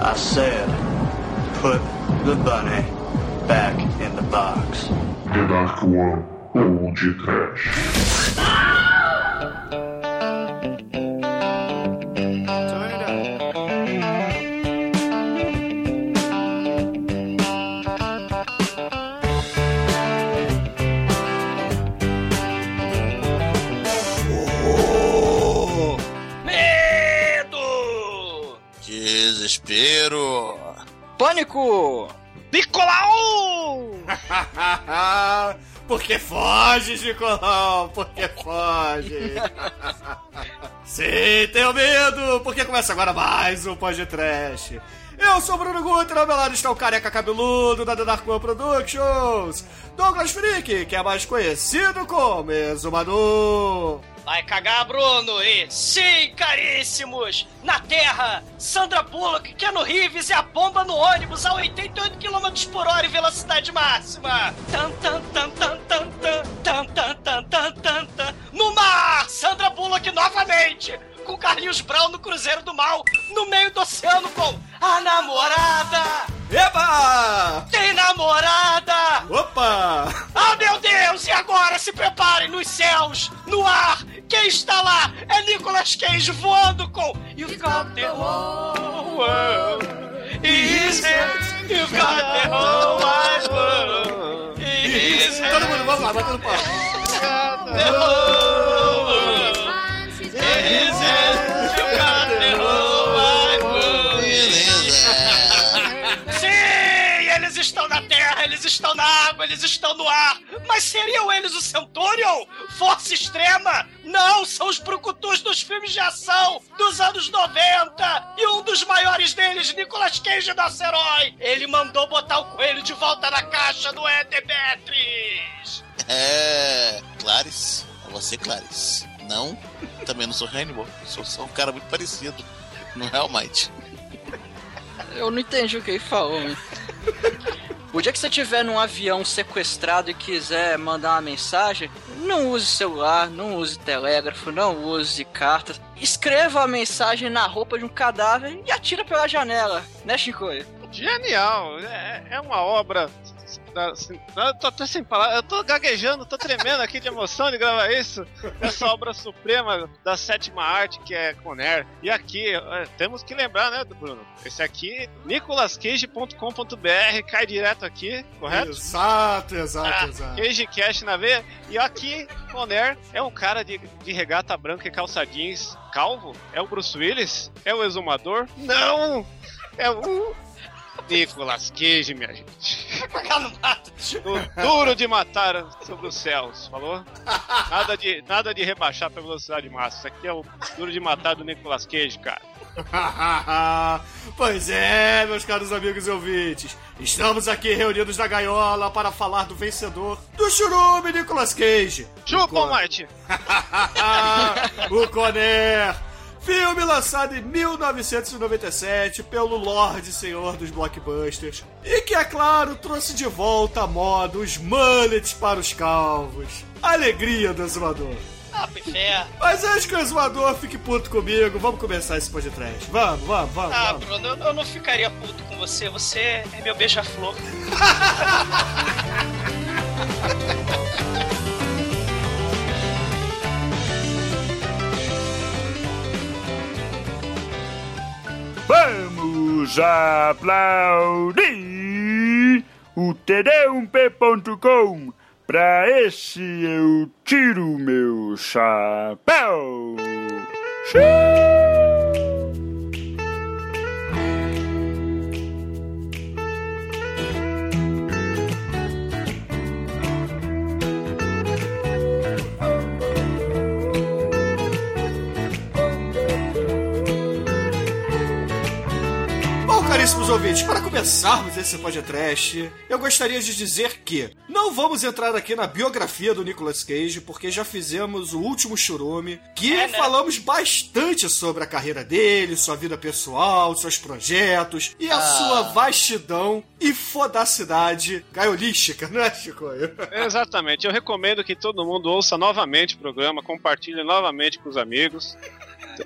I said, put the bunny back in the box. The Dark One ou de Trash. Desespero. Pânico! Nicolau! Porque foge, Nicolau, porque foge. Sim, tenho medo, porque começa agora mais um podcast. Eu sou o Bruno Guter, ao meu lado está o careca cabeludo da The Dark One Productions, Douglas Freak, que é mais conhecido como Exumador. Vai cagar, Bruno! E sim, caríssimos! Na Terra, Sandra Bullock, Keanu Reeves e a bomba no ônibus a 88 km por hora em velocidade máxima! Tan, tan, tan, tan, tan, tan, tan, tan, tan, tan, tan. No mar, Sandra Bullock novamente! Com Carlinhos Brown no Cruzeiro do Mal, no meio do oceano com a namorada! Eba! Tem namorada! Opa! Ah, meu Deus! E agora se preparem nos céus, no ar! Quem está lá é Nicolas Cage voando com You've got the whole world in his hands. You've got the whole wide world in his hands. Todo mundo, vamos lá, batendo palma. The whole estão na terra, eles estão na água, eles estão no ar. Mas seriam eles o Centurion? Força extrema? Não, são os brucutus dos filmes de ação dos anos 90. E um dos maiores deles, Nicolas Cage, nosso herói. Ele mandou botar o coelho de volta na caixa do Edemetris. É. Clarice. É você, Clarice. Não. Também não sou Hannibal. Sou só um cara muito parecido. No Real Might. Eu não entendi o que ele falou, hein? O dia que você estiver num avião sequestrado e quiser mandar uma mensagem, não use celular, não use telégrafo, não use cartas. Escreva a mensagem na roupa de um cadáver e atira pela janela, né, Chicoio? Genial! É, é uma obra. Assim, Eu tô até sem palavras, eu tô gaguejando, tô tremendo aqui de emoção de gravar isso. Essa obra suprema da sétima arte que é Conner. E aqui, é, temos que lembrar, né, Bruno? Esse aqui, nicolascage.com.br, cai direto aqui, correto? Exato, exato, Ah, exato. Cage Cash na veia. E aqui, Conner é um cara de, de regata branca e calça jeans calvo? É o Bruce Willis? É o exumador? Não! É o Nicolas Cage, minha gente. Pegar no mato. O duro de matar sobre os céus, falou? Nada de, nada de rebaixar pra velocidade máxima. Isso aqui é o duro de matar do Nicolas Cage, cara. pois é, meus caros amigos e ouvintes. Estamos aqui reunidos na gaiola para falar do vencedor do churume Nicolas Cage. Chupa, Marte! o Conner. Filme lançado em 1997 pelo Lorde Senhor dos Blockbusters. E que, é claro, trouxe de volta a moda os mullets para os calvos. Alegria do exumador. Ah, pifé. Mas antes que o exumador fique puto comigo, vamos começar esse podcast. Vamos, vamos, vamos. Ah, vamos. Bruno, eu, eu não ficaria puto com você. Você é meu beija-flor. Vamos aplaudir o td1p.com. Pra esse eu tiro meu chapéu. Bom, caríssimos ouvintes, para começarmos esse podcast, eu gostaria de dizer que não vamos entrar aqui na biografia do Nicolas Cage, porque já fizemos o último churume, que É, né? falamos bastante sobre a carreira dele, sua vida pessoal, seus projetos e a sua vastidão e fodacidade gaiolística, né, Chico? Exatamente. Eu recomendo que todo mundo ouça novamente o programa, compartilhe novamente com os amigos.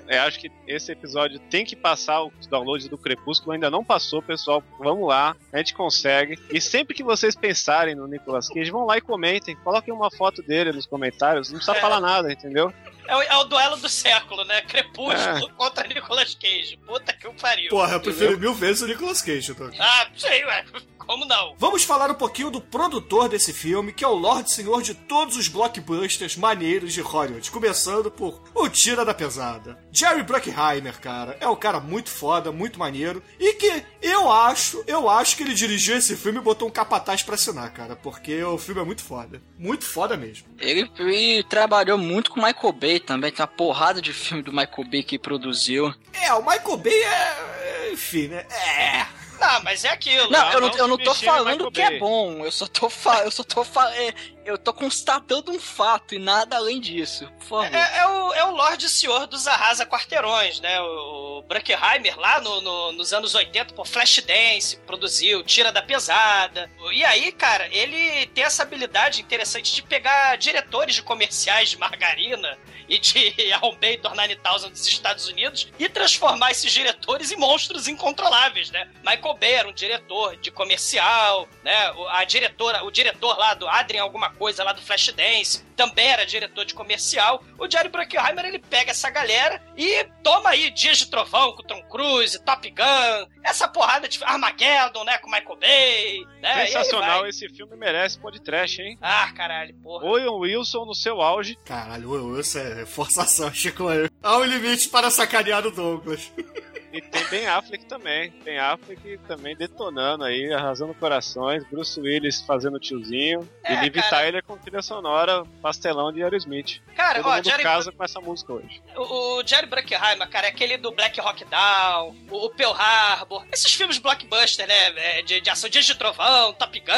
Eu acho que esse episódio tem que passar os downloads do Crepúsculo. Ainda não passou, pessoal. Vamos lá, a gente consegue. E sempre que vocês pensarem no Nicolas Cage, vão lá e comentem. Coloquem uma foto dele nos comentários. Não precisa É. falar nada, entendeu? É o, é o duelo do século, né? É. Crepúsculo contra Nicolas Cage. Puta que o pariu. Porra, eu prefiro mil vezes o Nicolas Cage, Doug. Ah, sei, ué. Como não? Vamos falar um pouquinho do produtor desse filme, que é o Lorde Senhor de todos os blockbusters maneiros de Hollywood, começando por O Tira da Pesada. Jerry Bruckheimer, cara, é um cara muito foda, muito maneiro, e que eu acho, eu acho que ele dirigiu esse filme e botou um capataz pra assinar, cara, porque o filme é muito foda. Muito foda mesmo. Ele, ele trabalhou muito com o Michael Bay também, tem uma porrada de filme do Michael Bay que produziu. É, o Michael Bay é... enfim, né? É... Não, mas é aquilo. Não, eu não, eu não tô falando que é bom, eu só tô fa eu só tô fa é, eu tô constatando um fato e nada além disso. Por favor. É, é o, é o Lorde Senhor dos Arrasa Quarteirões, né? O, o Bruckheimer, lá no- no- nos anos 80, pô, Flashdance, produziu, Tira da Pesada. E aí, cara, ele tem essa habilidade interessante de pegar diretores de comerciais de margarina e de Arrombei Tornani Thousand dos Estados Unidos e transformar esses diretores em monstros incontroláveis, né? Michael Bay era um diretor de comercial, né? A diretora, o diretor lá do Adrien alguma coisa lá do Flashdance também era diretor de comercial. O Jerry Bruckheimer, ele pega essa galera e toma aí Dias de Trovão com Tom Cruise, Top Gun, essa porrada de Armageddon, né, com Michael Bay, né? Sensacional, esse filme merece podcast, hein? Ah, caralho, porra. Owen Wilson no seu auge. Caralho, o Wilson é forçação, Chico. Há um limite para sacanear o Douglas. E tem Ben Affleck também. Ben Affleck também detonando aí, arrasando corações. Bruce Willis fazendo tiozinho. É, e Liv cara. Tyler com trilha sonora pastelão de Aerosmith. Cara, Todo ó, mundo Jerry, casa com essa música hoje. o, o Jerry Bruckheimer, cara, é aquele do Black Rock Down, o, o Pearl Harbor, esses filmes blockbuster, né, é, de, de ação, Dias de Trovão, Top Gun,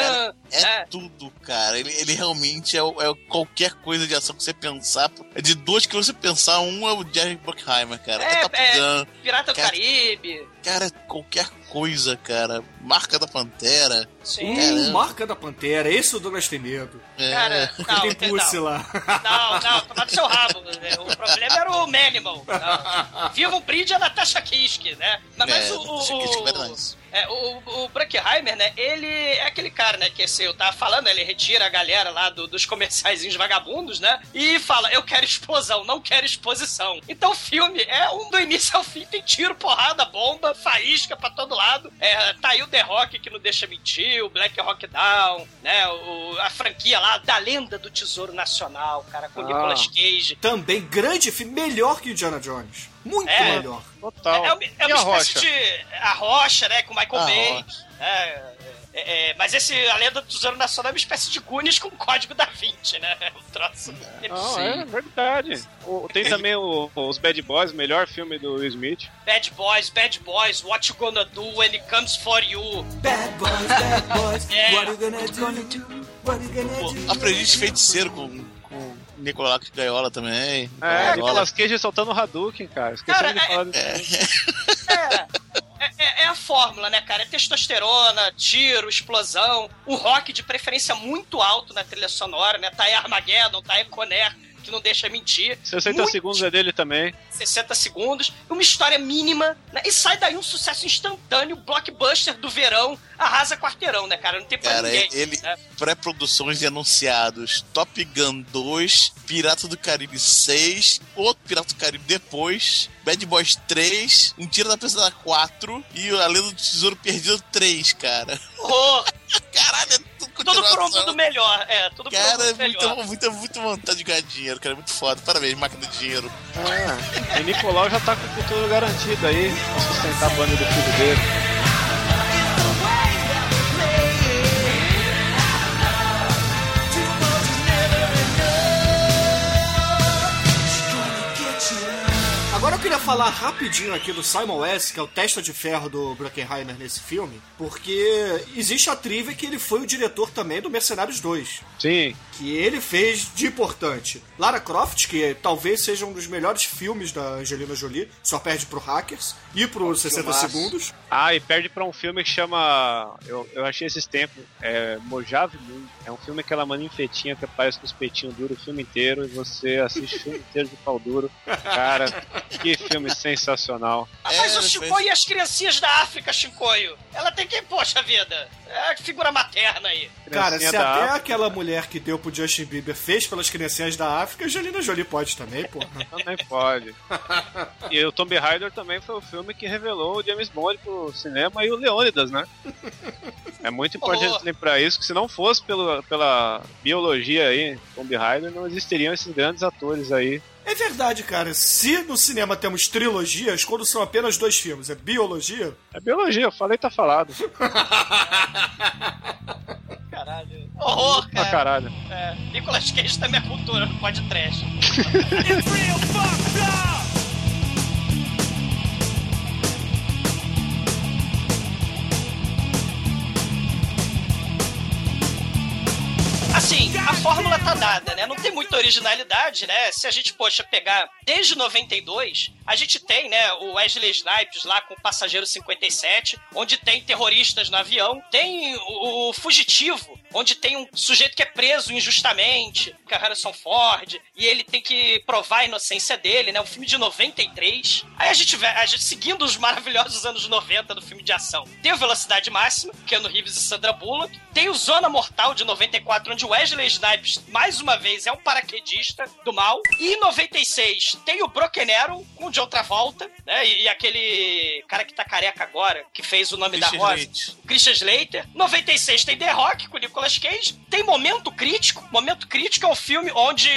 É né? tudo, cara. Ele, ele realmente é, é qualquer coisa de ação que você pensar. É de dois que você pensar, um é o Jerry Bruckheimer, cara. É, É, Top é. Gun. Pirata do Cara, Caribe. Cara, qualquer coisa, cara. Marca da Pantera. Sim. Uh, Caramba. marca da Pantera, esse o Douglas tem medo. É. Cara, não, tem não, pulse lá. não, não, toma do seu rabo. O problema era o Manimal. Não. Viva um brinde a Natasha Kiske, né? Mas, mas É, o, o, é o, verdade. é, o, o Bruckheimer, né? Ele é aquele cara, né? Que assim, eu tava falando, ele retira a galera lá do- dos comerciaizinhos vagabundos, né? E fala, eu quero explosão, não quero exposição. Então o filme é um do início ao fim, tem tiro, porrada, bomba, faísca pra todo lado. É, tá aí o The Rock que não deixa mentir, o Black Rock Down, né? O, a franquia lá da lenda do Tesouro Nacional, cara, com o Ah. Nicolas Cage. Também grande filme, melhor que o Indiana Jones. Muito É. melhor. Total. É, é uma, é e uma a espécie Rocha? de. A rocha, né? Com o Michael A Bay. É, é, é, mas esse, a lenda do Tesouro Nacional é uma espécie de Goonies com código da Vinci, né? Um troço. Não, é verdade. O- tem também o- os Bad Boys, o melhor filme do Will Smith. Bad Boys, Bad Boys, What You Gonna Do When It Comes For You. Bad boys, bad boys, É. what you gonna do? What you gonna do? Aprendiz de feiticeiro com, com Nicolás Gaiola também. É. Nicolas Cage soltando o Hadouken, cara. Esqueceu Cara, de é- falar disso. É, é, é- é a fórmula, né, cara? É testosterona, tiro, explosão, um rock de preferência muito alto na trilha sonora, né? Tá aí Armageddon, tá aí Conner, que não deixa mentir. 60 Muito- segundos é dele também. 60 segundos, uma história mínima, né? E sai daí um sucesso instantâneo, blockbuster do verão, arrasa quarteirão, né, cara? Não tem pra Cara, ninguém. ele. né? Pré-produções de anunciados: Top Gun 2, Pirata do Caribe 6, outro Pirata do Caribe depois, Bad Boys 3, Um Tiro da Pesada 4 e A Lenda do Tesouro Perdido 3, cara. Oh, Caralho, é tudo tudo continuação. mundo melhor. É, tudo Cara, é mundo melhor. muita, muita vontade de ganhar dinheiro, cara. É muito foda. Parabéns, máquina de dinheiro. E Nicolau já tá com o futuro garantido aí pra sustentar a banda do filho dele. Agora eu queria falar rapidinho aqui do Simon West, que é o testa de ferro do Bruckheimer nesse filme, porque existe a trivia que ele foi o diretor também do Mercenários 2. Sim. que ele fez de importante. Lara Croft, que talvez seja um dos melhores filmes da Angelina Jolie, só perde pro Hackers e pro 60 filmaço. Segundos. Ah, e perde pra um filme que chama. Eu, eu achei esses tempos. É Mojave Moon. É um filme que ela manda infetinha que aparece com os peitinhos duros o filme inteiro e você assiste o filme inteiro de pau duro. Cara, que filme sensacional. Rapaz, É, o fez- Chicoio e as criancinhas da África, Chicoio. Ela tem que, poxa vida, é a figura materna aí. Cara, se até África aquela mulher que deu pro Justin Bieber fez pelas criancinhas da África, a Angelina Jolie pode também, porra. Também pode. E o Tomb Raider também foi o filme que revelou o James Bond pro cinema e o Leônidas, né? É muito importante Oh. lembrar isso, que se não fosse pelo, pela biologia aí, Tomb Raider, não existiriam esses grandes atores aí. É verdade, cara. Se no cinema temos trilogias, quando são apenas dois filmes, é biologia? É biologia, eu falei tá falado. Caralho. Horror, Pra cara. caralho. É, Nicolas Cage também é cultura, não pode trash. Assim, a fórmula tá dada, né? Não tem muita originalidade, né? Se a gente, poxa, pegar desde 92, a gente tem, né, o Wesley Snipes lá com o Passageiro 57, onde tem terroristas no avião, tem o, Fugitivo, onde tem um sujeito que é preso injustamente, que é Harrison Ford, e ele tem que provar a inocência dele, né? Um filme de 93. Aí a gente vê, a gente seguindo os maravilhosos anos 90 do filme de ação. Tem o Velocidade Máxima, Keanu Reeves e Sandra Bullock. Tem o Zona Mortal de 94, onde o Wesley Snipes, mais uma vez, é um paraquedista do mal. E em 96 tem o Broken Arrow com o John Travolta, né? E, e aquele cara que tá careca agora, que fez o nome Christian da Rosa. Slater. Christian Slater. 96 tem The Rock com o Nicolas Cage. Tem Momento Crítico. Momento Crítico é um filme onde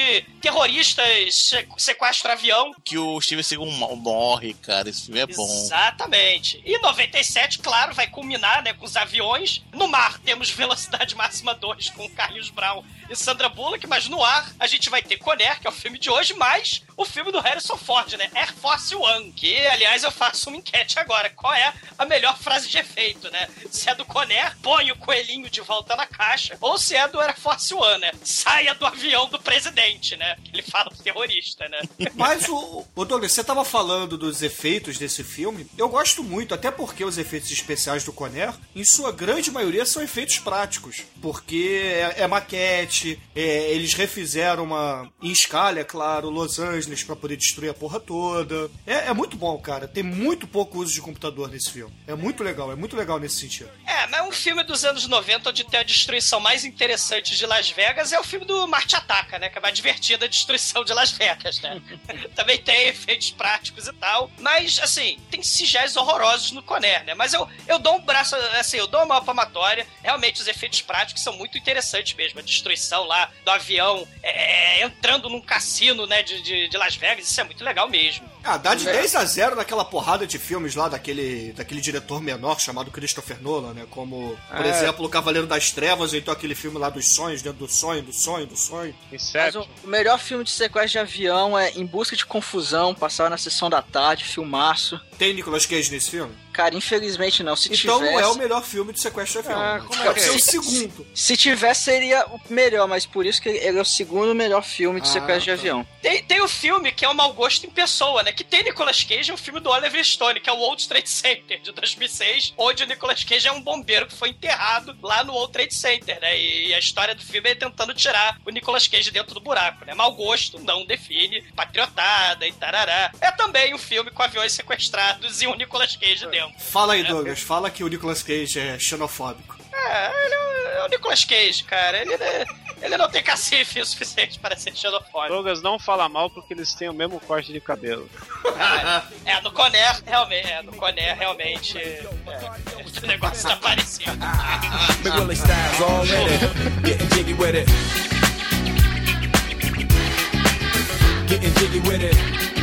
terroristas se- sequestram avião. Que o Steven Seagal mo- morre, cara. Esse filme é bom. Exatamente. E 97, claro, vai culminar né, com os aviões. No mar temos Velocidade Máxima 2 com Carlinhos Brown e Sandra Bullock, mas no ar a gente vai ter Conner, que é o filme de hoje, mais o filme do Harrison Ford, né? Air Force One. Que, aliás, eu faço uma enquete agora. Qual é a melhor frase de efeito, né? Se é do Conner, põe o coelhinho de volta na caixa, ou se é do Air Force One, né? Saia do avião do presidente, né? Ele fala terrorista, né? Mas o, o Douglas, você tava falando dos efeitos desse filme. Eu gosto muito, até porque os efeitos especiais do Conner, em sua grande maioria, são efeitos práticos. Porque é, é maquete, é, eles refizeram uma. em escala, é claro, Los Angeles pra poder destruir a porra toda. É, é muito bom, cara. Tem muito pouco uso de computador nesse filme. É muito legal, é muito legal nesse sentido. É, mas um filme dos anos 90 onde tem a destruição mais interessante de Las Vegas é o filme do Marte Ataca, né? Que é mais divertida a destruição de Las Vegas, né? Também tem efeitos práticos e tal. Mas, assim, tem sigéis horrorosos no Conner, né? Mas eu, eu dou um braço, assim, eu dou uma palmatória. Realmente, os efeitos práticos são muito interessantes mesmo. A destruição lá do avião é, entrando num cassino, né? De, de, de Las Vegas, isso é muito legal mesmo. Ah, dá de É. 10 a 0 naquela porrada de filmes lá daquele, daquele diretor menor chamado Christopher Nolan, né? Como, por É. exemplo, O Cavaleiro das Trevas, ou então aquele filme lá dos sonhos, dentro do sonho, do sonho, do sonho. Mas Inception. o, o melhor filme de sequestro de avião é Em Busca de Confusão, passava na sessão da tarde, filmaço. Tem Nicolas Cage nesse filme? Cara, infelizmente não. Se então tivesse, não é o melhor filme de sequestro de avião. Ah, como é ser é? o segundo. se tivesse seria o melhor, mas por isso que ele é o segundo melhor filme de Ah, sequestro de tá. avião. Tem, tem o filme que é o Mau Gosto em Pessoa, né? Que tem Nicolas Cage, é um filme do Oliver Stone, que é o World Trade Center, de 2006, onde o Nicolas Cage é um bombeiro que foi enterrado lá no World Trade Center, né? E a história do filme é tentando tirar o Nicolas Cage dentro do buraco, né? Mau gosto não define patriotada e tarará. É também um filme com aviões sequestrados e um Nicolas Cage dentro. Fala aí, Douglas. Fala que o Nicolas Cage é xenofóbico. É, ele é o- é Nicolas Cage, cara. Ele, é- ele não tem cacife o suficiente para ser xenofóbico. Douglas não fala mal porque eles têm o mesmo corte de cabelo. Ah, é, no Conner, realmente, é, no Conner, realmente, é, o negócio tá parecido. Already. Getting jiggy with it.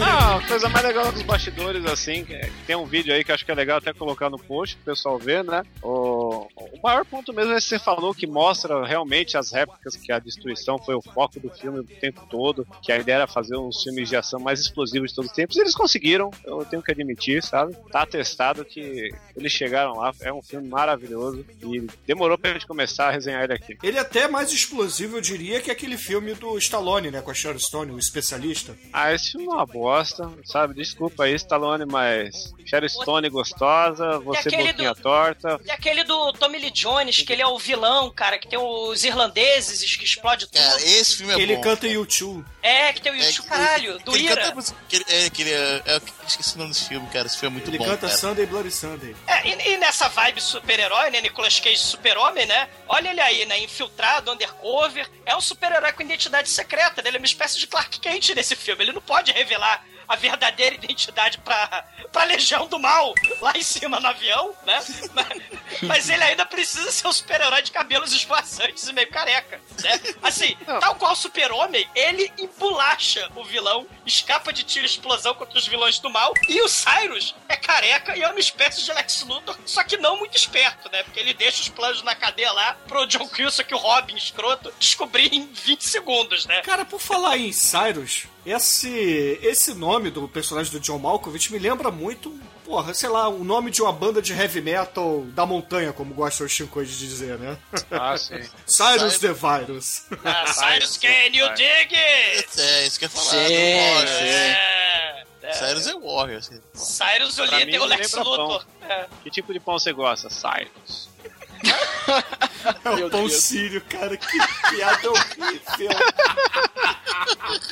Ah, a coisa mais legal dos bastidores, assim, que é- tem um vídeo aí que acho que é legal até colocar no post pro pessoal ver, né? O, o maior ponto mesmo é que você falou que mostra realmente as réplicas que a destruição foi o foco do filme o tempo todo, que a ideia era fazer uns filmes de ação mais explosivos de todos os tempos, e eles conseguiram, eu tenho que admitir, sabe? Tá atestado que eles chegaram lá, é um filme maravilhoso e demorou pra gente começar a resenhar ele aqui. Ele é até mais explosivo, eu diria, que aquele filme do Stallone, né? Com a Sharon Stone, o especialista. Ah, esse filme é uma bosta. sabe? Desculpa aí, Stallone, mas Sharon Stone gostosa, você boquinha do- torta. E aquele do Tommy Lee Jones, que ele é o vilão, cara, que tem os irlandeses que explode tudo. Cara, esse filme é Ele bom. canta YouTube. É, que tem o É, Yuchu, que- caralho, do que ele Ira. canta música- que ele- é, que ele é, é, esqueci o nome desse filme, cara. Esse filme é muito Ele bom, canta cara. Sunday Bloody Sunday. É, e, e nessa vibe super-herói, né? Nicolas Cage super-homem, né? Olha ele aí, né? Infiltrado, undercover. É um super-herói com identidade secreta, né? Ele é uma espécie de Clark Kent nesse filme. Ele não pode revelar a verdadeira identidade pra, pra Legião do Mal lá em cima no avião, né? Mas, mas ele ainda precisa ser um super-herói de cabelos esvoaçantes e meio careca, né? Assim, tal qual o super-homem, ele embolacha o vilão, escapa de tiro e explosão contra os vilões do mal, e o Cyrus é careca e é uma espécie de Lex Luthor, só que não muito esperto, né? Porque ele deixa os planos na cadeia lá pro John Cusack, o Robin escroto, descobrir em 20 segundos, né? Cara, por falar em Cyrus, esse, esse nome do personagem do John Malkovich me lembra muito, porra, sei lá, o nome de uma banda de heavy metal da montanha, como gosta o Shinkoji de dizer, né? Ah, sim. Cyrus the Virus. Ah, Cyrus, can you dig it? É, isso que eu ia falar. Sim, sim. É, é. Cyrus é Warrior. Assim. Cyrus, o Pra líder, mim, o me Lex. Luthor. É. Que tipo de pão você gosta? Cyrus. É o pão sírio, cara, que piada horrível.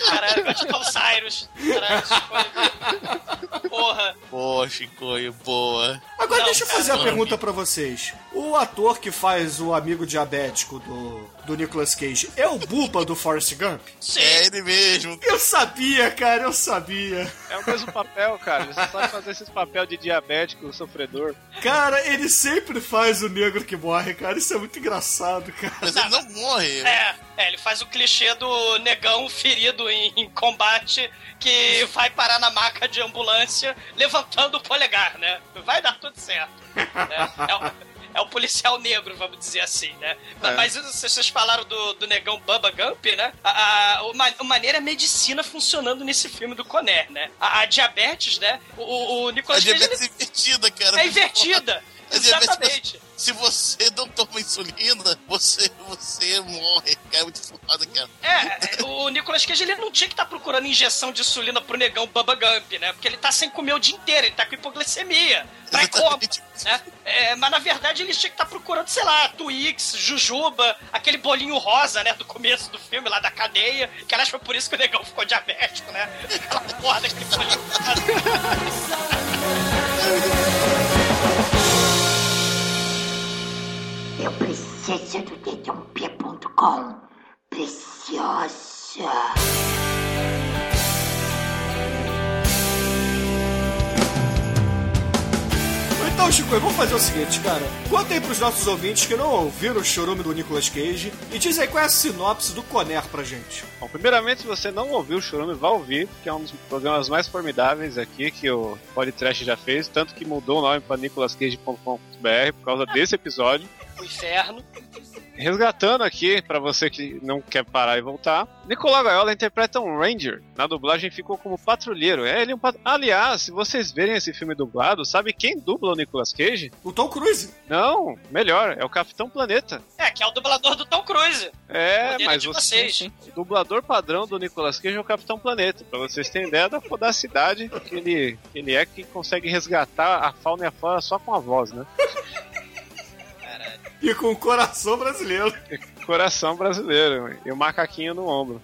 Caralho, o Cyrus. Caralho, escolha. Porra. Boa, Chicoio, boa. Agora Não, deixa eu fazer a pergunta pra vocês. O ator que faz o amigo diabético do, do Nicolas Cage é o Buba do Forrest Gump? Sim. É ele mesmo. Eu sabia, cara, eu sabia. É o mesmo papel, cara. Ele só sabe fazer esses papel de diabético, sofredor. Cara, ele sempre faz o negro que morre, cara. Isso é muito engraçado, cara. Mas ele não morre. É, é, ele faz o clichê do negão ferido em, em combate que vai parar na maca de ambulância levantando o polegar, né? Vai dar tudo certo. né? É, o, é o policial negro, vamos dizer assim, né? É. Mas vocês falaram do, do negão Bubba Gump, né? A, a, o a maneira é a medicina funcionando nesse filme do Conner, né? A, a diabetes, né? O, o, o A Nicolas Cage diabetes ele- é invertida, cara. é invertida. A diabetes- Exatamente. Se você não toma insulina, você, você morre. É muito foda, cara. É, o Nicolas Cage ele não tinha que estar procurando injeção de insulina pro negão Bubba Gump, né? Porque ele tá sem comer o dia inteiro, ele tá com hipoglicemia. Como? Exatamente. Né? É, mas na verdade ele tinha que estar procurando, sei lá, Twix, Jujuba, aquele bolinho rosa, né? Do começo do filme, lá da cadeia. Que aliás foi por isso que o negão ficou diabético, né? Aquela porra daquele bolinho rosa. Dedãop.com. Preciosa. Então, Chico, vamos fazer o seguinte, cara. Conta aí pros nossos ouvintes que não ouviram o chorume do Nicolas Cage e diz aí qual é a sinopse do Conner pra gente. Bom, primeiramente, se você não ouviu o Churume, vá ouvir, que é um dos programas mais formidáveis aqui que o Podcast já fez, tanto que mudou o nome para nicolascage.com.br por causa desse episódio. O inferno. Resgatando aqui, pra você que não quer parar e voltar, Nicolau Gaiola interpreta um Ranger. Na dublagem ficou como patrulheiro. É ele um pat... Aliás, se vocês verem esse filme dublado, sabe quem dubla o Nicolas Cage? O Tom Cruise. Não, melhor, é o Capitão Planeta. É, que é o dublador do Tom Cruise. É, Poder mas vocês. o dublador padrão do Nicolas Cage é o Capitão Planeta. Pra vocês terem ideia da fodacidade que ele, que ele é que consegue resgatar a fauna e a flora só com a voz, né? E com o coração brasileiro. Coração brasileiro e o macaquinho no ombro.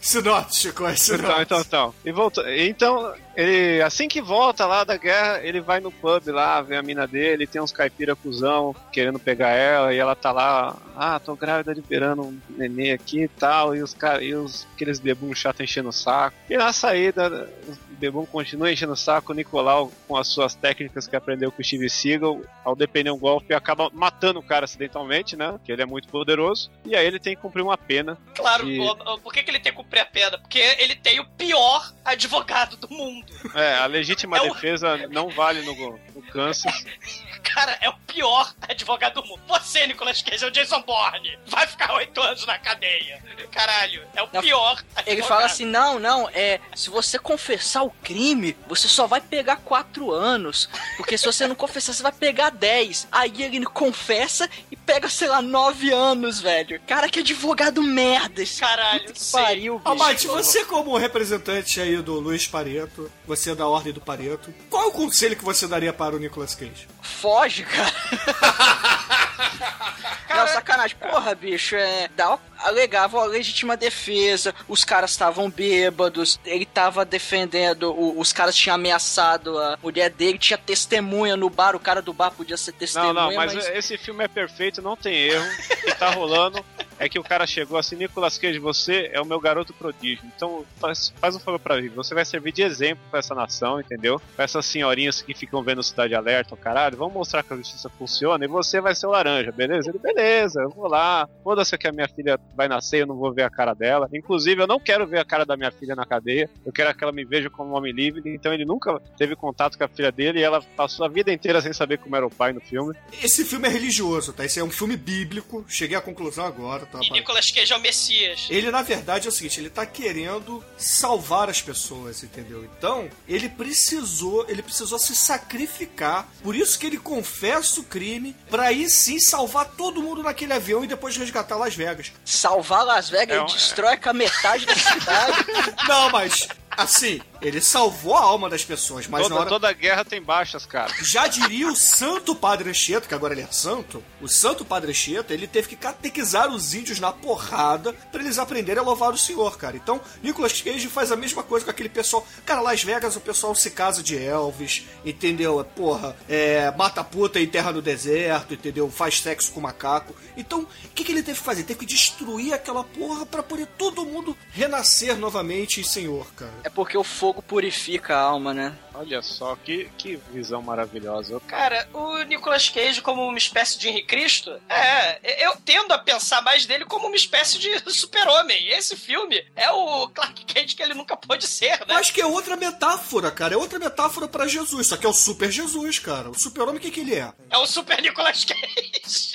Sinopse, Chico, é sinopse. Então, então, então. E volta, então, ele, assim que volta lá da guerra, ele vai no pub lá, vê a mina dele, tem uns caipira cuzão querendo pegar ela, e ela tá lá, ah, tô grávida liberando um nenê aqui e tal, e os, cara, e os aqueles bebum chato enchendo o saco. E na saída, os bebum continua enchendo o saco, o Nicolau, com as suas técnicas que aprendeu com o Steve Seagal, ao depender um golpe, acaba matando o cara acidentalmente, né? Que ele é muito poderoso, e aí ele tem que cumprir uma pena. Claro, de- o- o- por que, que ele tem que cumprir a pena? Porque ele tem o pior advogado do mundo. É, a legítima É o- defesa não vale no, no Kansas. cara é o pior advogado do mundo. Você, Nicolas Cage, é o Jason Bourne. Vai ficar oito anos na cadeia. Caralho, é o Não, pior Ele advogado. fala assim: não, não, é. Se você confessar o crime, você só vai pegar quatro anos. Porque se você não confessar, você vai pegar 10. Aí ele confessa e pega, sei lá, nove anos, velho. Cara, que advogado merda esse Caralho, que pariu, bicho. Almighty, você como representante aí do Luiz Pareto, você é da Ordem do Pareto, qual é o conselho que você daria para o Nicolas Cage? Foge, cara. Não, sacanagem. Porra, bicho, é. Dá, alegava a legítima defesa, os caras estavam bêbados, ele tava defendendo, o- os caras tinham ameaçado a mulher dele, tinha testemunha no bar, o cara do bar podia ser Não, testemunha, não, mas, esse filme é perfeito, não tem erro. Que tá rolando é que o cara chegou assim, Nicolas Cage, você é o meu garoto prodígio. Então faz, faz um favor pra mim. Você vai servir de exemplo pra essa nação, entendeu? Pra essas senhorinhas que ficam vendo Cidade Alerta, o caralho. Vamos mostrar que a justiça funciona e você vai ser o laranja, beleza? Ele, beleza, eu vou lá. Foda-se que a minha filha vai nascer, eu não vou ver a cara dela. Inclusive, eu não quero ver a cara da minha filha na cadeia. Eu quero que ela me veja como um homem livre. Então ele nunca teve contato com a filha dele e ela passou a vida inteira sem saber como era o pai no filme. Esse filme é religioso, tá? Esse é um filme bíblico. Cheguei à conclusão agora, tá? E Nicolas Cage é o Messias. Ele, na verdade, é o seguinte, ele tá querendo salvar as pessoas, entendeu? Então, ele precisou, ele precisou se sacrificar. Por isso que ele confessa o crime, pra aí sim salvar todo mundo naquele avião e depois resgatar Las Vegas. Salvar Las Vegas, É ele um- destrói com a metade da cidade. Não, mas assim, ele salvou a alma das pessoas, mas toda, na hora toda guerra tem baixas, cara. Já diria o santo Padre Anchieta, que agora ele é santo, o santo Padre Anchieta, ele teve que catequizar os índios na porrada pra eles aprenderem a louvar o Senhor, cara. Então, Nicolas Cage faz a mesma coisa com aquele pessoal. Cara, Las Vegas o pessoal se casa de Elvis, entendeu? Porra, é, mata puta e enterra no deserto, entendeu? Faz sexo com macaco. Então, o que, que ele teve que fazer? Teve que destruir aquela porra pra poder todo mundo renascer novamente em Senhor, cara. É porque o fogo purifica a alma, né? Olha só, que, que visão maravilhosa. Cara, o Nicolas Cage como uma espécie de Henrique Cristo, é, eu tendo a pensar mais nele como uma espécie de super-homem. Esse filme é o Clark Kent que ele nunca pôde ser, né? Acho que é outra metáfora, cara. É outra metáfora pra Jesus. Só que é o super Jesus, cara. O super-homem, o que, que ele é? É o super Nicolas Cage.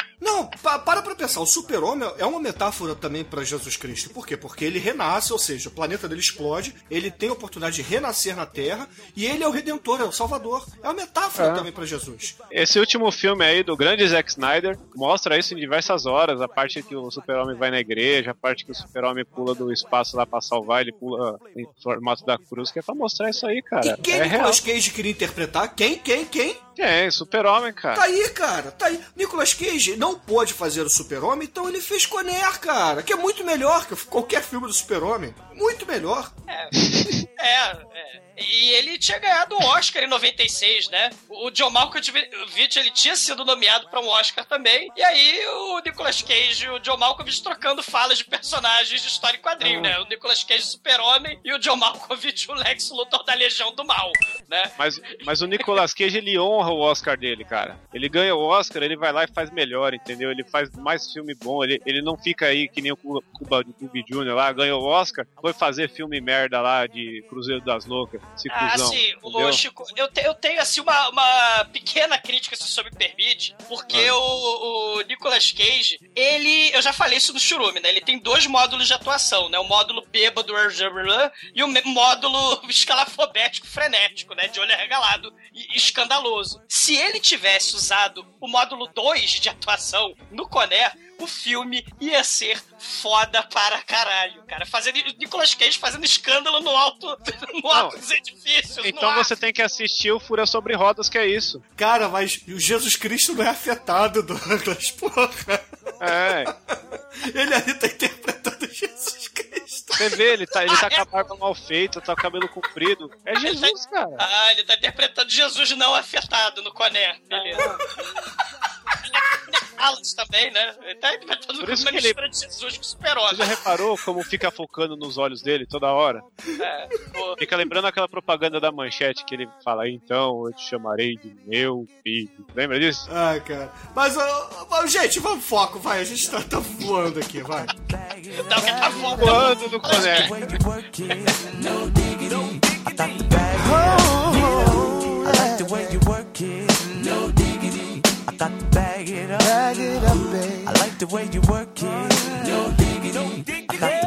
Não, pa- para pra pensar. O super-homem é uma metáfora também pra Jesus Cristo. Por quê? Porque ele renasce, ou seja, o planeta dele explode, ele tem a oportunidade de renascer na Terra, e ele é o Redentor, é o Salvador. É uma metáfora É. também pra Jesus. Esse último filme aí do grande Zack Snyder mostra isso em diversas horas. A parte que o super-homem vai na igreja, a parte que o super-homem pula do espaço lá pra salvar, ele pula em formato da cruz, que é pra mostrar isso aí, cara. E quem é. Nicolas Cage queria interpretar? Quem, quem, quem? Quem? Super-homem, cara. Tá aí, cara, tá aí. Nicolas Cage não pôde fazer o Super-Homem, então ele fez Conner, cara, que é muito melhor que qualquer filme do Super-Homem. Muito melhor. É, é. E ele tinha ganhado um Oscar em 96, né? O John Malkovich ele tinha sido nomeado para um Oscar também. E aí o Nicolas Cage e o John Malkovich trocando falas de personagens de história em quadrinho, né? O Nicolas Cage super-homem e o John Malkovich o Lex Luthor da Legião do Mal, né? Mas, mas o Nicolas Cage, ele honra o Oscar dele, cara. Ele ganha o Oscar, ele vai lá e faz melhor, entendeu? Ele faz mais filme bom, ele, ele não fica aí que nem o Cuba Cuba Jr. lá, ganhou o Oscar, foi fazer filme merda lá de Cruzeiro das Loucas, se Ah, cuzão, sim, entendeu? o Chico, eu, te- eu tenho assim uma, uma pequena crítica, se o senhor me permite, porque Ah. o, o Nicolas Cage, ele, eu já falei isso no Churume, né? Ele tem dois módulos de atuação, né? O módulo bêbado e o módulo escalafobético frenético, né? De olho arregalado e escandaloso. Se ele tivesse usado o módulo 2 de atuação no Coné, o filme ia ser foda para caralho, cara. Fazendo Nicolas Cage fazendo escândalo no alto, no alto dos edifícios. Então você tem que assistir o Fúria sobre Rodas, que é isso. Cara, mas o Jesus Cristo não é afetado, Douglas, porra. É. Ele ali tá interpretando Jesus Cristo. Você vê, ele tá, ele tá com a barba mal feita, tá com o cabelo comprido. É Jesus, cara. Ah, ele tá interpretando Jesus não afetado no Coné. Beleza. Alas também, né? Ele tá interpretando Por isso que ele- mistura de Jesus com Você já super-homem. reparou como fica focando nos olhos dele toda hora? É, pô. Fica lembrando aquela propaganda da manchete que ele fala, então eu te chamarei de meu filho. Lembra disso? Ai, cara. Mas, gente, vamos foco, vai. A gente tá, tá voando aqui, vai. Não, tá. Voando no coné. I thought the bag. Oh, I like the way you work it, no Got to bag it up. Bag it up, babe. I like the way you work it. No diggity. No diggity.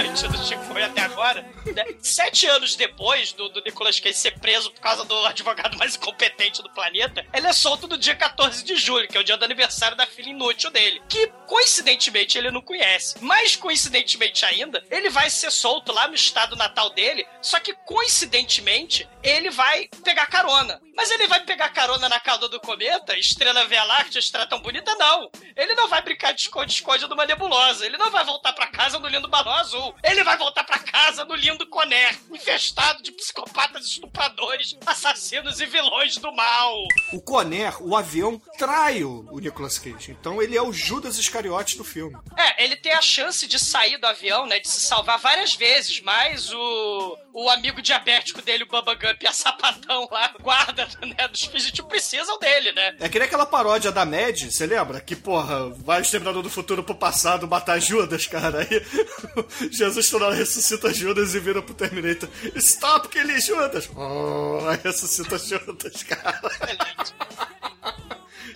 Gigante do Chico foi até agora, né? sete anos depois do, do Nicolas Cage ser preso por causa do advogado mais incompetente do planeta, ele é solto no dia 14 de julho, que é o dia do aniversário da filha inútil dele, que coincidentemente ele não conhece. Mais coincidentemente ainda, ele vai ser solto lá no estado natal dele, só que coincidentemente ele vai pegar carona. Mas ele vai pegar carona na cauda do cometa, estrela Via Láctea, estrela tão bonita, não. Ele não vai brincar de esconde-esconde numa nebulosa. Ele não vai voltar pra casa no lindo balão azul. Ele vai voltar pra casa no lindo Conner, infestado de psicopatas estupradores, assassinos e vilões do mal. O Conner, o avião, trai o o Nicolas Cage. Então ele é o Judas Iscariote do filme. É, ele tem a chance de sair do avião, né, de se salvar várias vezes, mas o, o amigo diabético dele, o Bubba Gump e a Sapatão lá, guarda, né, dos fugitivos precisam dele, né? É que nem aquela paródia da Mad, você lembra? Que, porra, vai o Exterminador do Futuro pro passado matar Judas, cara. Aí Jesus toda ressuscita Judas e vira pro Terminator. Stop, que ele Judas! Oh, ressuscita Judas, cara.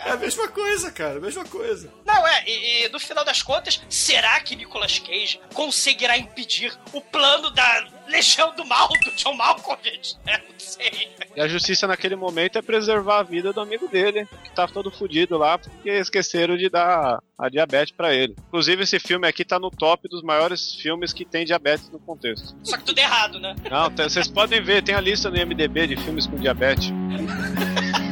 É a mesma coisa, cara, a mesma coisa. Não, é, e, e no final das contas, será que Nicolas Cage conseguirá impedir o plano da Legião do Mal do John Malkovich? É, não sei. E a justiça naquele momento é preservar a vida do amigo dele, que tá todo fudido lá, porque esqueceram de dar a diabetes pra ele. Inclusive, esse filme aqui tá no top dos maiores filmes que tem diabetes no contexto. Só que tudo errado, né? Não, vocês podem ver, tem a lista no IMDB de filmes com diabetes.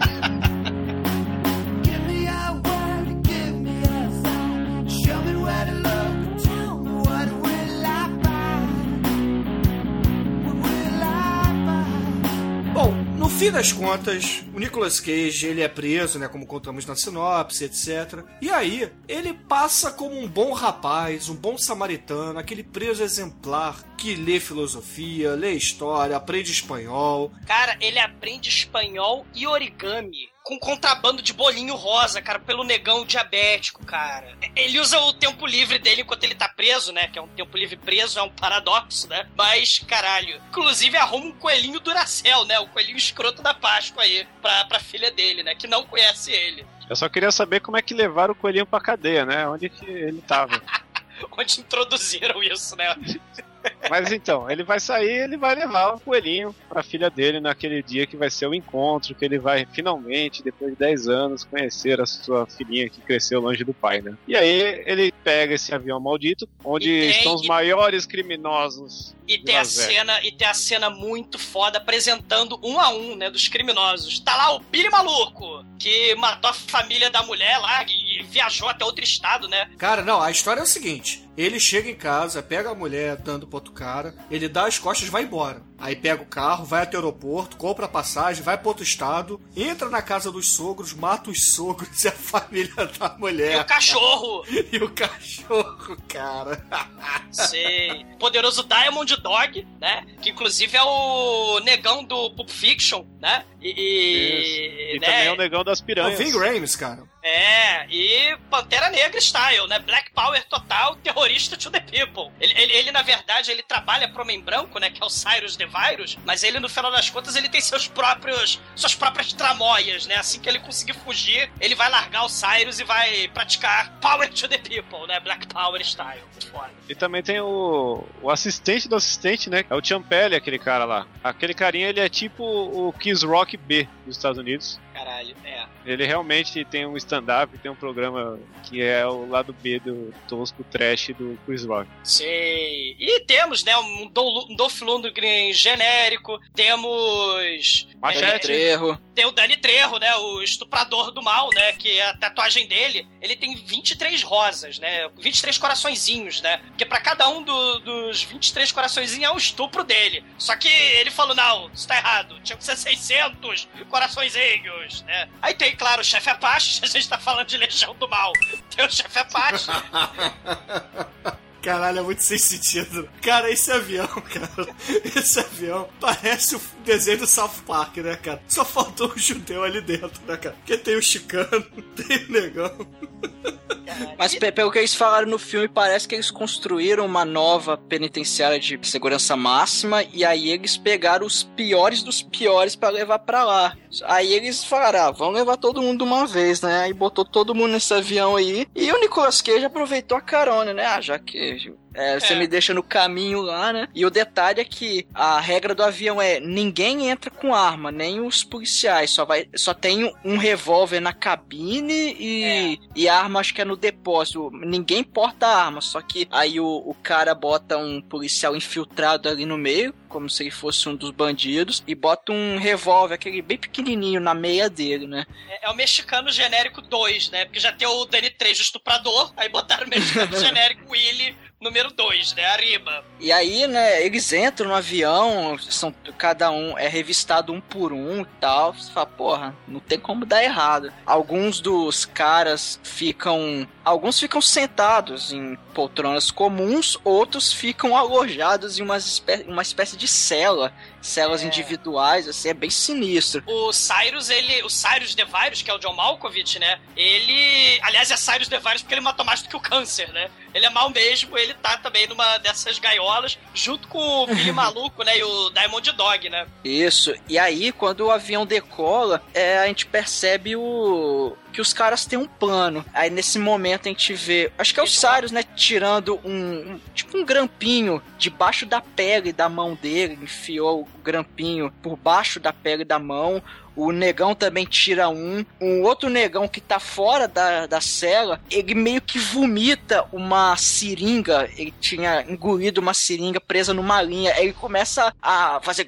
fim das contas, o Nicolas Cage, ele é preso, né, como contamos na sinopse, etc. E aí, ele passa como um bom rapaz, um bom samaritano, aquele preso exemplar que lê filosofia, lê história, aprende espanhol. Cara, ele aprende espanhol e origami. Com contrabando de bolinho rosa, cara, pelo negão diabético, cara. Ele usa o tempo livre dele enquanto ele tá preso, né? Que é um tempo livre preso, é um paradoxo, né? Mas, caralho. Inclusive, arruma um coelhinho Duracel, né? O coelhinho escroto da Páscoa aí, pra, pra filha dele, né? Que não conhece ele. Eu só queria saber como é que levaram o coelhinho pra cadeia, né? Onde que ele tava. Onde introduziram isso, né? Mas então, ele vai sair, ele vai levar o coelhinho pra filha dele naquele dia que vai ser o encontro, que ele vai finalmente, depois de 10 anos, conhecer a sua filhinha que cresceu longe do pai, né? E aí ele pega esse avião maldito, onde tem- estão os e- maiores criminosos. E tem a cena, e tem a cena muito foda apresentando um a um, né, dos criminosos. Tá lá o Billy Maluco, que matou a família da mulher lá e viajou até outro estado, né? Cara, não, a história é o seguinte: ele chega em casa, pega a mulher dando pro outro cara, ele dá as costas e vai embora. Aí pega o carro, vai até o aeroporto, compra a passagem, vai pro outro estado, entra na casa dos sogros, mata os sogros e a família da mulher. E o cachorro. e o cachorro, cara. Sei. Poderoso Diamond Dog, né? Que inclusive é o negão do Pulp Fiction, né? E. e- E né? também é o negão das É o piranhas. Ving Rames, cara. É, e Pantera Negra Style, né? Black Power total, terrorista to the people. Ele, ele, ele, na verdade, ele trabalha pro Homem Branco, né? Que é o Cyrus the Virus, mas ele, no final das contas, ele tem seus próprios, suas próprias tramóias, né? Assim que ele conseguir fugir, ele vai largar o Cyrus e vai praticar Power to the people, né? Black Power Style. Foda. E também tem o, o assistente do assistente, né? É o Champelli, aquele cara lá. Aquele carinha, ele é tipo o Kiss Rock B dos Estados Unidos. Caralho, é. Ele realmente tem um stand-up, tem um programa que é o lado B do tosco trash do Chris Rock. Sei. E temos, né, um Dol- Dolph Lundgren genérico, temos... Machete. é, Trejo. tem o Dani Trejo, né, o estuprador do mal, né, que a tatuagem dele, ele tem 23 rosas, né, 23 coraçõezinhos, né, porque pra cada um do- dos 23 coraçõezinhos é um estupro dele. Só que ele falou, não, isso tá errado, tinha que ser 600 coraçõezinhos, né. Aí tem, claro, o chefe Apache, a gente tá falando de Legião do Mal, tem o chefe Apache, Caralho, é muito sem sentido. Cara, esse avião, cara. Esse avião parece o desenho do South Park, né, cara? Só faltou um judeu ali dentro, né, cara? Porque tem o chicano, tem o negão. Mas pe- pelo que eles falaram no filme, parece que eles construíram uma nova penitenciária de segurança máxima e aí eles pegaram os piores dos piores pra levar pra lá. Aí eles falaram, ah, vamos levar todo mundo de uma vez, né? Aí botou todo mundo nesse avião aí e o Nicolas Cage aproveitou a carona, né? Ah, já que seja é, você É. me deixa no caminho lá, né? E o detalhe é que a regra do avião é ninguém entra com arma, nem os policiais. Só vai, só tem um revólver na cabine e, e a arma acho que é no depósito. Ninguém porta arma, só que aí o, o cara bota um policial infiltrado ali no meio, como se ele fosse um dos bandidos, e bota um revólver, aquele bem pequenininho na meia dele, né? É, é o mexicano genérico 2, né? Porque já tem o Danny Trejo estuprador, aí botaram o mexicano genérico Willy número 2, né? Arriba. E aí, né, eles entram no avião, são, cada um é revistado um por um e tal. Você fala, porra, não tem como dar errado. Alguns dos caras ficam. Alguns ficam sentados em poltronas comuns, outros ficam alojados em uma espécie, uma espécie de cela. Celas individuais, assim, é bem sinistro. O Cyrus, ele. O Cyrus The Virus, que é o John Malkovich, né? Ele. Aliás, é Cyrus The Virus porque ele matou mais do que o câncer, né? Ele é mal mesmo, ele tá também numa dessas gaiolas, junto com o Billy Maluco, né? E o Diamond Dog, né? Isso. E aí, quando o avião decola, é, a gente percebe o que os caras têm um plano. Aí nesse momento a gente vê, acho que é o Cyrus, né, tirando um, um- tipo um grampinho debaixo da pele da mão dele, enfiou o grampinho por baixo da pele da mão. O negão também tira um. Um outro negão que tá fora da, da cela, ele meio que vomita uma seringa. Ele tinha engolido uma seringa presa numa linha. Aí ele começa a fazer.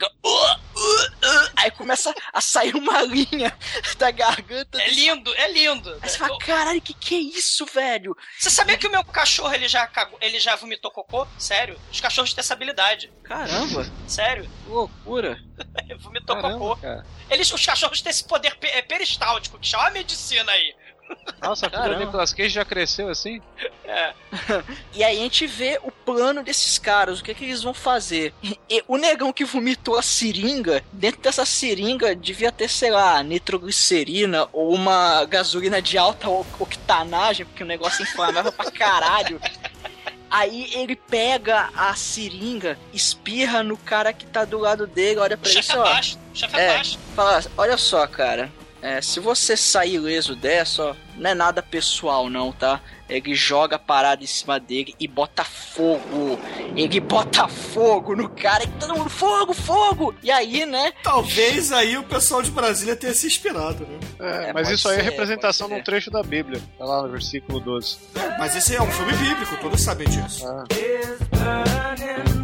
Aí começa a sair uma linha da garganta. É lindo, é lindo. Aí você fala, caralho, que que é isso, velho? Você sabia que o meu cachorro ele já cagou, ele já vomitou cocô? Sério? Os cachorros têm essa habilidade. Caramba, Sério? que loucura. vomitou Caramba, cocô. cara. Eles, os cachorros têm esse poder é, peristáltico, que chama a medicina aí. Nossa, a filha Caramba. do Nicolas Cage já cresceu assim? É. E aí a gente vê o plano desses caras, o que, que eles vão fazer. E o negão que vomitou a seringa, dentro dessa seringa devia ter, sei lá, nitroglicerina ou uma gasolina de alta o- octanagem, porque o negócio inflamava pra caralho. Aí ele pega a seringa, espirra no cara que tá do lado dele, olha O pra ele chefe só. abaixo, o chefe É. abaixo. Fala, olha só, cara. É, se você sair ileso dessa, ó, não é nada pessoal, não, tá? Ele joga a parada em cima dele e bota fogo. Ele bota fogo no cara e todo mundo, fogo, fogo! E aí, né? Talvez aí o pessoal de Brasília tenha se inspirado, né? É, É, mas isso aí é ser, representação pode num trecho da Bíblia. Tá lá no versículo 12. Mas esse é um filme bíblico, todos sabem disso. Ah.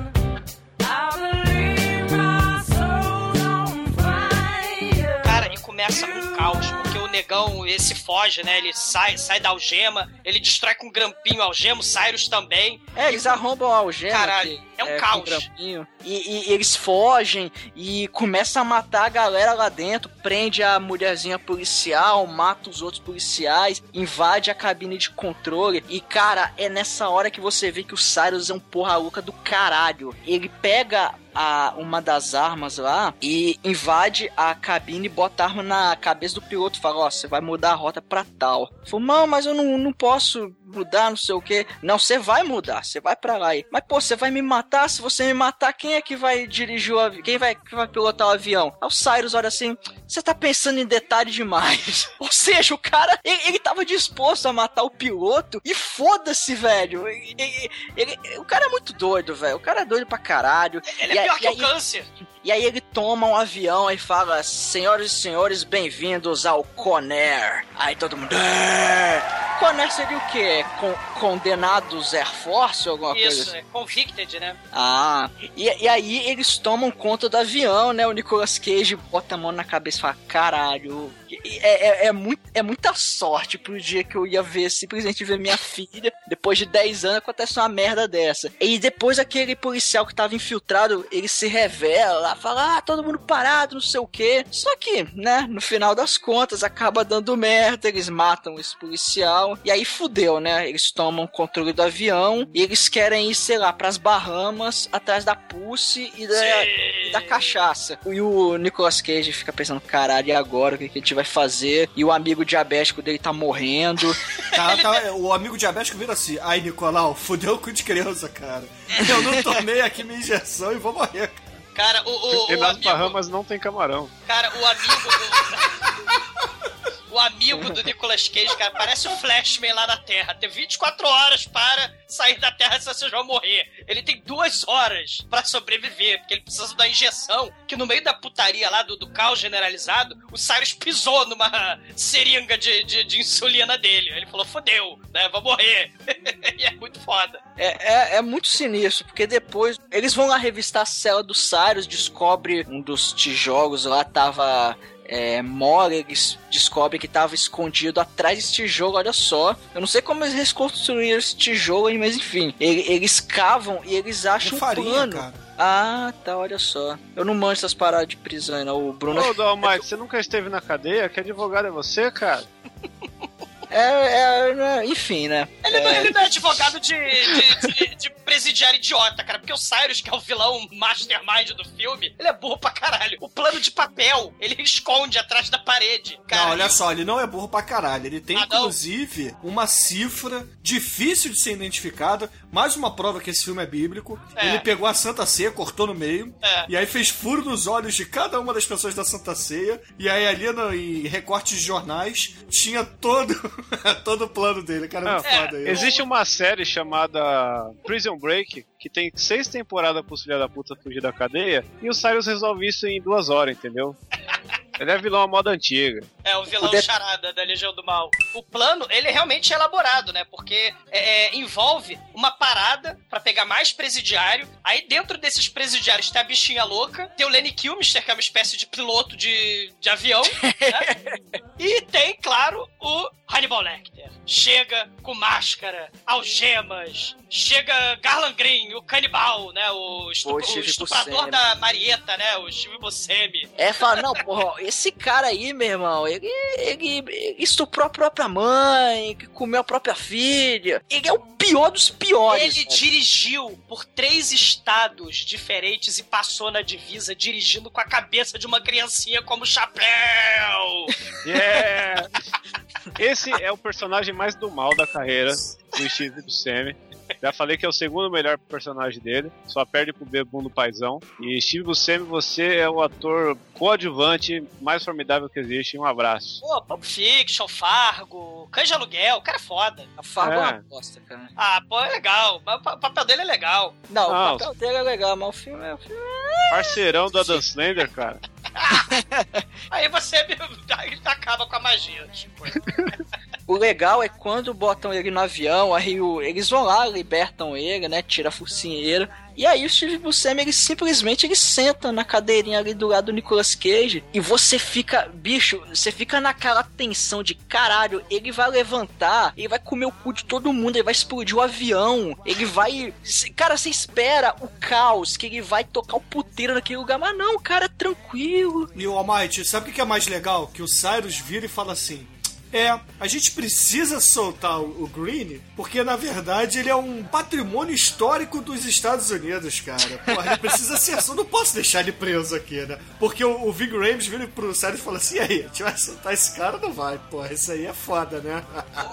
Começa um caos, porque o negão, esse foge, né? Ele sai, sai da algema, ele destrói com um grampinho a algema, o Cyrus também. É, eles arrombam a algema. Caralho, que é um com caos. grampinho, E, e eles fogem e começam a matar a galera lá dentro. Prende a mulherzinha policial, mata os outros policiais, invade a cabine de controle. E, cara, é nessa hora que você vê que o Cyrus é um porra louca do caralho. Ele pega a, uma das armas lá e invade a cabine e bota a arma na cabeça do piloto e fala, ó, você vai mudar a rota pra tal. Falou, não, mas eu não, não posso mudar, não sei o que. Não, você vai mudar, você vai pra lá aí. Mas, pô, você vai me matar? Se você me matar, quem é que vai dirigir o avião? Quem vai, que vai pilotar o avião? Aí o Cyrus olha assim, você tá pensando em detalhe demais. Ou seja, o cara, ele, ele tava disposto a matar o piloto e foda-se, velho. Ele- ele- o cara é muito doido, velho. O cara é doido pra caralho. Ele E é pior e que o aí- câncer. e aí ele toma um avião e fala: Senhoras e senhores, bem-vindos ao Conair. Aí todo mundo. Conair seria o quê? Con- condenados Air Force ou alguma coisa Isso, assim? é convicted, né? Ah, e, e aí eles tomam conta do avião, né? O Nicolas Cage bota a mão na cabeça e fala: caralho, é, é, é, muito, é muita sorte pro dia que eu ia ver, simplesmente ver minha filha. Depois de 10 anos acontece uma merda dessa. E depois aquele policial que tava infiltrado, ele se revela, fala: ah, todo mundo parado, não sei o quê. Só que, né, no final das contas, acaba dando merda, eles matam esse policial tal. E aí fudeu, né? Eles tomam controle do avião e eles querem ir, sei lá, pras Bahamas, atrás da Pussy e da, e da cachaça. E o Nicolas Cage fica pensando, caralho, e agora? O que que a gente vai fazer? E o amigo diabético dele tá morrendo. Tá, tá, o amigo diabético vira assim: Ai, Nicolau, fudeu o cu de criança, cara. Eu não tomei aqui minha injeção e vou morrer, cara. Cara, o, o, E o nas amigo, Bahamas não tem camarão. cara, o amigo do... o amigo do Nicolas Cage, cara, parece o Flashman lá na Terra. Tem 24 horas para sair da Terra se vocês vão morrer. Ele tem duas horas pra sobreviver, porque ele precisa da injeção, que no meio da putaria lá do, do caos generalizado, o Cyrus pisou numa seringa de, de, de insulina dele. Ele falou, fodeu, né, vou morrer. e é muito foda. É, é, é muito sinistro, porque depois eles vão lá revistar a cela do Cyrus, descobre um dos tijolos lá tava é, mole, eles descobrem que tava escondido atrás desse tijolo, olha só. Eu não sei como eles reconstruíram esse tijolo aí, mas enfim. Ele- eles cavam e eles acham um plano. cara. Ah, tá, olha só. Eu não manjo essas paradas de prisão, não. O Bruno Ô, Dalmite, você nunca esteve na cadeia? Que advogado é você, cara? É, é, né, enfim, né? Ele, não, É, ele não é advogado de, de, de- de presidiário idiota, cara. Porque o Cyrus, que é o vilão mastermind do filme, ele é burro pra caralho. O plano de papel, ele esconde atrás da parede. Cara, não, olha só, ele não é burro pra caralho. Ele tem, Ah, inclusive, uma cifra difícil de ser identificada. Mais uma prova que esse filme é bíblico. É. Ele pegou a Santa Ceia, cortou no meio. É. E aí fez furo nos olhos de cada uma das pessoas da Santa Ceia. E aí ali no, em recortes de jornais tinha todo, todo o plano dele. Cara, é muito Não, foda. Existe uma série chamada Prison Break, que tem seis temporadas pros filha da puta fugir da cadeia, e o Cyrus resolve isso em duas horas, entendeu? Ele é vilão à moda antiga. É, o vilão O det- charada da Legião do Mal. O plano, ele é realmente elaborado, né? Porque é, é, envolve uma parada pra pegar mais presidiário. Aí dentro desses presidiários tem a bichinha louca, tem o Lenny Kilmister, que é uma espécie de piloto de, de avião, né? E tem, claro, o Hannibal Lecter. Chega com máscara, algemas, chega Garland Green, o canibal, né? O, estu- O o estuprador Buscemi. da Marieta, né? O Steve Buscemi. É, fala, não, porra, esse cara aí, meu irmão, ele, ele estuprou a própria mãe, que comeu a própria filha. Ele é o pior dos piores. Ele velho. dirigiu por três estados diferentes e passou na divisa dirigindo com a cabeça de uma criancinha como chapéu. Yeah! Esse é o personagem mais do mal da carreira do Steve Buscemi. Já falei que é o segundo melhor personagem dele, só perde pro Bebum do Paizão. E Steve Buscemi, você é o ator coadjuvante mais formidável que existe. Um abraço. Pô, Pulp Fiction, Fargo, de Aluguel, o cara é foda. A Fargo é É. uma bosta, cara. Ah, pô, é legal. mas O pa- papel dele é legal. Não, Não, o papel dele é legal, mas o filme é. o filme Parceirão do Adam Slender, cara. Aí você acaba com a magia. Tipo. O legal é quando botam ele no avião, aí o- eles vão lá, libertam ele, né? Tira a focinheira. E aí o Steve Buscemi, ele simplesmente ele senta na cadeirinha ali do lado do Nicolas Cage e você fica, bicho, você fica naquela tensão de caralho, ele vai levantar, ele vai comer o cu de todo mundo, ele vai explodir o avião, ele vai. Cara, você espera o caos, que ele vai tocar o puteiro naquele lugar, mas não, cara, é tranquilo. E o Almighty, sabe o que é mais legal? Que o Cyrus vira e fala assim: É, a gente precisa soltar o, Green, porque na verdade ele é um patrimônio histórico dos Estados Unidos, cara. Porra, ele precisa ser. Eu não posso deixar ele preso aqui, né? Porque o, o Vig Rames vira pro Cyrus e fala assim: E aí, a gente vai soltar esse cara não vai? Porra, isso aí é foda, né?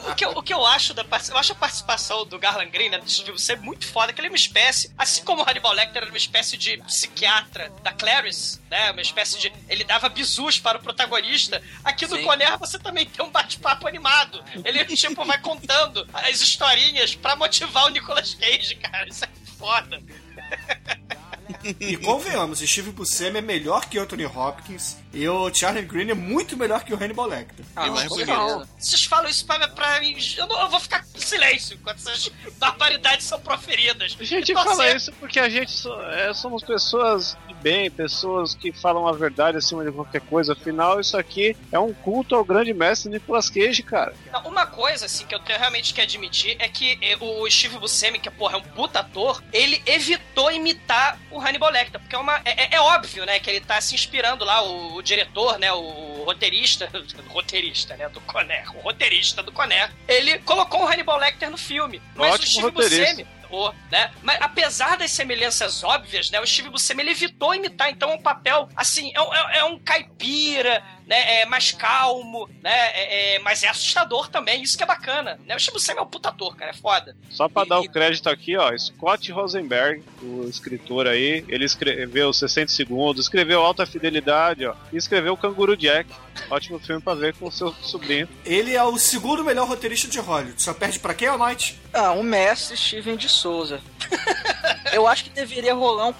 O que, eu, o que eu acho da eu acho a participação do Garland Green, né, do Steve ser muito foda, que ele é uma espécie, assim como o Hannibal Lecter era uma espécie de psiquiatra da Clarice, né, uma espécie de, ele dava bisus para o protagonista, aqui no Sim. Conner você também tem um bate-papo animado, ele tipo vai contando as historinhas pra motivar o Nicolas Cage, cara, isso é foda. E convenhamos, Steve Buscemi é melhor que Anthony Hopkins e o Charlie Green é muito melhor que o Hannibal Lecter. Ah, mais com bonito. certeza. Vocês falam isso pra, pra mim, eu, não- eu vou ficar em silêncio enquanto essas barbaridades são proferidas. A gente E torcer- fala isso porque a gente so- é, somos pessoas de bem, pessoas que falam a verdade acima de qualquer coisa. Afinal, isso aqui é um culto ao grande mestre Nicolas Cage, cara. Não, uma coisa, assim, que eu tenho realmente que admitir é que eh, o Steve Buscemi, que porra, é um puta ator, ele evitou imitar o Hannibal Lecter, porque é uma... É, é- óbvio, né, que ele tá se inspirando lá, o, o diretor, né, o roteirista, roteirista, né, do Conner, o roteirista do Conner, ele colocou o Hannibal Lecter no filme. Mas Ótimo o Steve. Buscemi, o, né? Mas apesar das semelhanças óbvias, né? O Steve Buscemi ele evitou imitar, então um papel assim, é, é- é um caipira, né? É mais calmo, né? É, é- mas é assustador também, isso que é bacana, né? O Steve Buscemi é um puta ator, cara, é foda. Só pra dar o crédito aqui, ó, Scott Rosenberg, o escritor aí, ele escreveu 60 segundos, escreveu Alta Fidelidade, ó, e escreveu Canguru Jack. Ótimo filme pra ver com o seu sobrinho. Ele é o segundo melhor roteirista de Hollywood. Só perde pra quem, Almighty? Ah, um mestre Steven de Souza. Eu acho que deveria rolar um,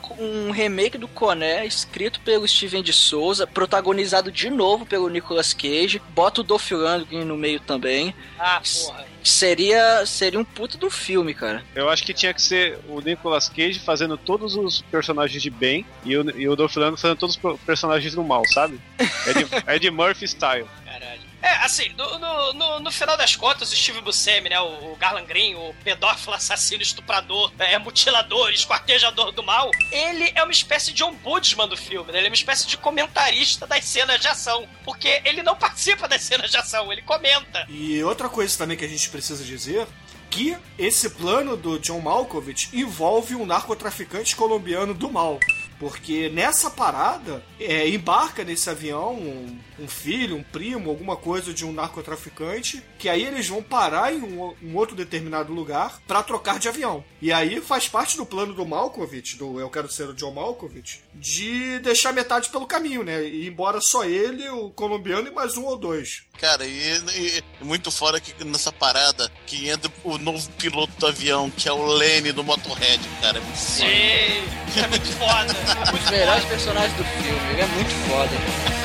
um remake do Coné, escrito pelo Steven de Souza, protagonizado de novo pelo Nicolas Cage. Bota o Dolph Lundgren no meio também. Ah, porra. Seria, seria um puto do filme, cara. Eu acho que tinha que ser o Nicolas Cage fazendo todos os personagens de bem e o, e o Dolph Lundgren fazendo todos os personagens do mal, sabe? É de, é de Murphy Style. É, assim, no, no, no, no final das contas, o Steve Buscemi, né, o, o Garland Green, o pedófilo, assassino, estuprador, é, mutilador, esquartejador do mal, ele é uma espécie de ombudsman do filme, né? Ele é uma espécie de comentarista das cenas de ação, porque ele não participa das cenas de ação, ele comenta. E outra coisa também que a gente precisa dizer que esse plano do John Malkovich envolve um narcotraficante colombiano do mal. Porque nessa parada, é, embarca nesse avião um, um filho, um primo, alguma coisa de um narcotraficante, que aí eles vão parar em um, um outro determinado lugar pra trocar de avião. E aí faz parte do plano do Malkovich, do Eu Quero Ser o John Malkovich, de deixar metade pelo caminho, né? E ir embora só ele, o colombiano e mais um ou dois. Cara, e, e muito fora que nessa parada que entra o novo piloto do avião, que é o Lenny do Motorhead, cara. É muito Sim, é muito foda. É Um muito dos melhores foda. personagens do filme, ele é muito foda.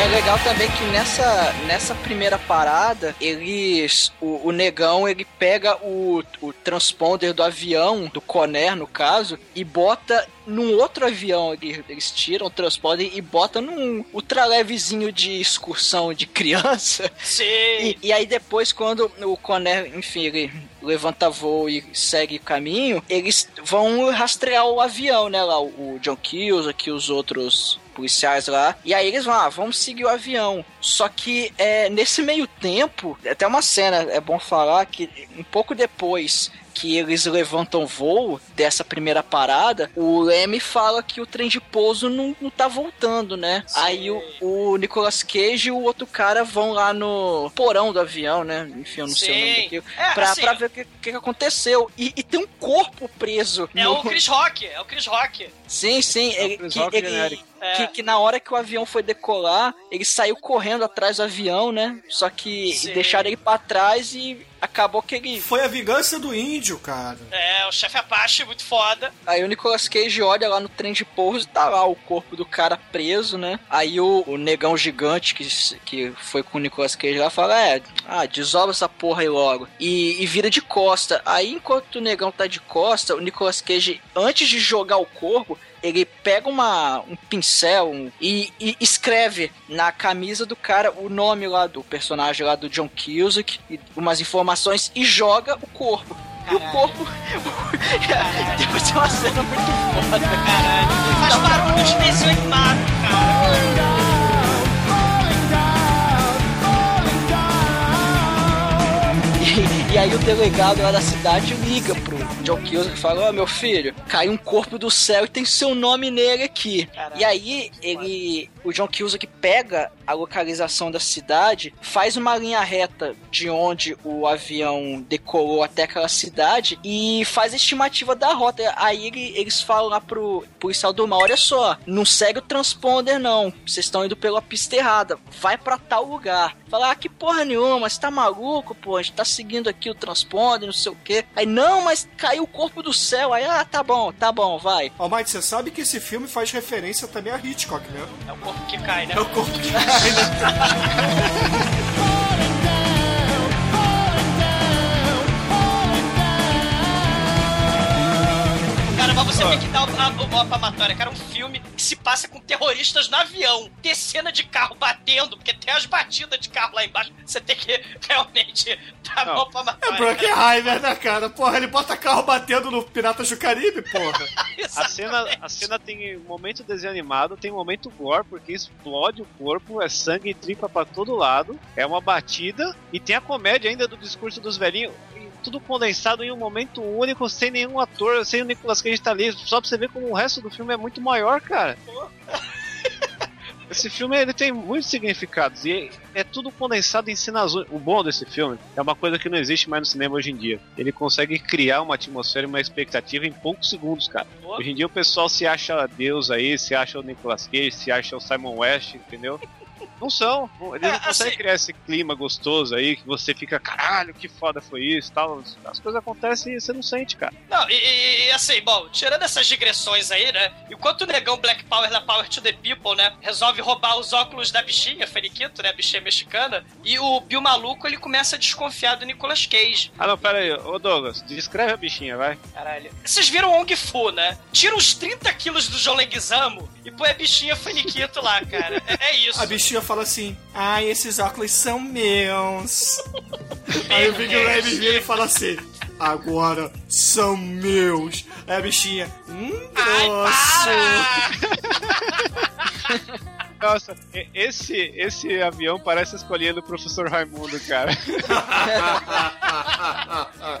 É legal também que nessa, nessa primeira parada, eles. O, o negão ele pega o, o transponder do avião, do Conner no caso, e bota num outro avião. Eles, eles tiram o transponder e bota num ultralevezinho de excursão de criança. Sim. E, e aí depois, quando o Conner, enfim, ele levanta voo e segue o caminho, eles vão rastrear o avião, né? Lá, o, John Kills, aqui os outros policiais lá. E aí eles vão, ah, vamos seguir o avião. Só que é, nesse meio tempo, até uma cena, é bom falar que um pouco depois que eles levantam voo dessa primeira parada, o Leme fala que o trem de pouso não, não tá voltando, né? Aí o, o Nicolas Cage e o outro cara vão lá no porão do avião, né? Enfim, eu não sei o nome Sim. daquilo. É, pra, assim, pra ver o que, que aconteceu. E, e tem um corpo preso. É no- o Chris Rock, é o Chris Rock. Sim, sim. É o ele, Chris que, ele-. É. que, que na hora que o avião foi decolar, ele saiu correndo atrás do avião, né? Só que Sim. deixaram ele pra trás e acabou que ele. Foi a vingança do índio, cara. É, o chefe Apache, muito foda. Aí o Nicolas Cage olha lá no trem de pouso e tá lá o corpo do cara preso, né? Aí o, o negão gigante que, que foi com o Nicolas Cage lá fala: É, ah, desola essa porra aí logo. E, e vira de costa. Aí enquanto o negão tá de costa, o Nicolas Cage, antes de jogar o corpo, ele pega uma, um pincel um- e, e escreve na camisa do cara o nome lá do personagem lá do John Cusack, e umas informações e joga o corpo. E o corpo. Depois tem uma cena muito foda. Caralho. Faz barulho de desenho animado, cara. E, e aí o delegado lá da cidade liga pro John Cusack e fala, ó meu filho, caiu um corpo do céu e tem seu nome nele aqui. E aí ele, o John Cusack pega a localização da cidade, faz uma linha reta de onde o avião decolou até aquela cidade e faz a estimativa da rota. Aí ele- eles falam lá pro policial do mal, olha só, não segue o transponder não, vocês estão indo pela pista errada, vai pra tal lugar. Fala, ah, que porra nenhuma, você tá maluco, pô, a gente tá seguindo aqui o transponder, não sei o quê. Aí, não, mas caiu o corpo do céu. Aí, ah, tá bom, tá bom, vai. Almighty, você sabe que esse filme faz referência também a Hitchcock, né? É o corpo que cai, né? É o corpo que cai, né? mas você vê tem que dar o, a, o palmatória, cara. Um filme que se passa com terroristas no avião. Ter cena de carro batendo, porque tem as batidas de carro lá embaixo. Você tem que realmente dar Não. maior É palmatória. Brockheimer, né, cara? Porra, ele bota carro batendo no Piratas do Caribe, porra. A cena, a cena tem um momento desenho animado, tem um momento gore, porque explode o corpo, é sangue e tripa pra todo lado, é uma batida, e tem a comédia ainda do discurso dos velhinhos, tudo condensado em um momento único, sem nenhum ator, sem o Nicolas Cage tá ali, só pra você ver como o resto do filme é muito maior, cara. Esse filme ele tem muitos significados e é tudo condensado em cenas. O bom desse filme é uma coisa que não existe mais no cinema hoje em dia. Ele consegue criar uma atmosfera e uma expectativa em poucos segundos, cara. Hoje em dia o pessoal se acha Deus aí, se acha o Nicolas Cage, se acha o Simon West, entendeu? Não são. Eles não conseguem criar esse clima gostoso aí que você fica, caralho, que foda foi isso tal. As coisas acontecem e você não sente, cara. Não, e, e- assim, bom, tirando essas digressões aí, né? Enquanto o negão Black Power da Power to the People, né? Resolve roubar os óculos da bichinha, Feniquito, né? A bichinha mexicana. E o Bill Maluco, ele começa a desconfiar do Nicolas Cage. Ah, não, pera aí. Ô Douglas, descreve a bichinha, vai. Caralho. Vocês viram Ong Fu, né? Tira uns 30 quilos do João Leguizamo e põe a bichinha Feniquito lá, cara. É, é isso. A bichinha fala assim: Ai, esses óculos são meus. Aí o Big Red vira e fala assim: Agora são meus. Aí a bichinha: Hum, grosso. Nossa, esse, esse avião parece a escolinha do professor Raimundo, cara.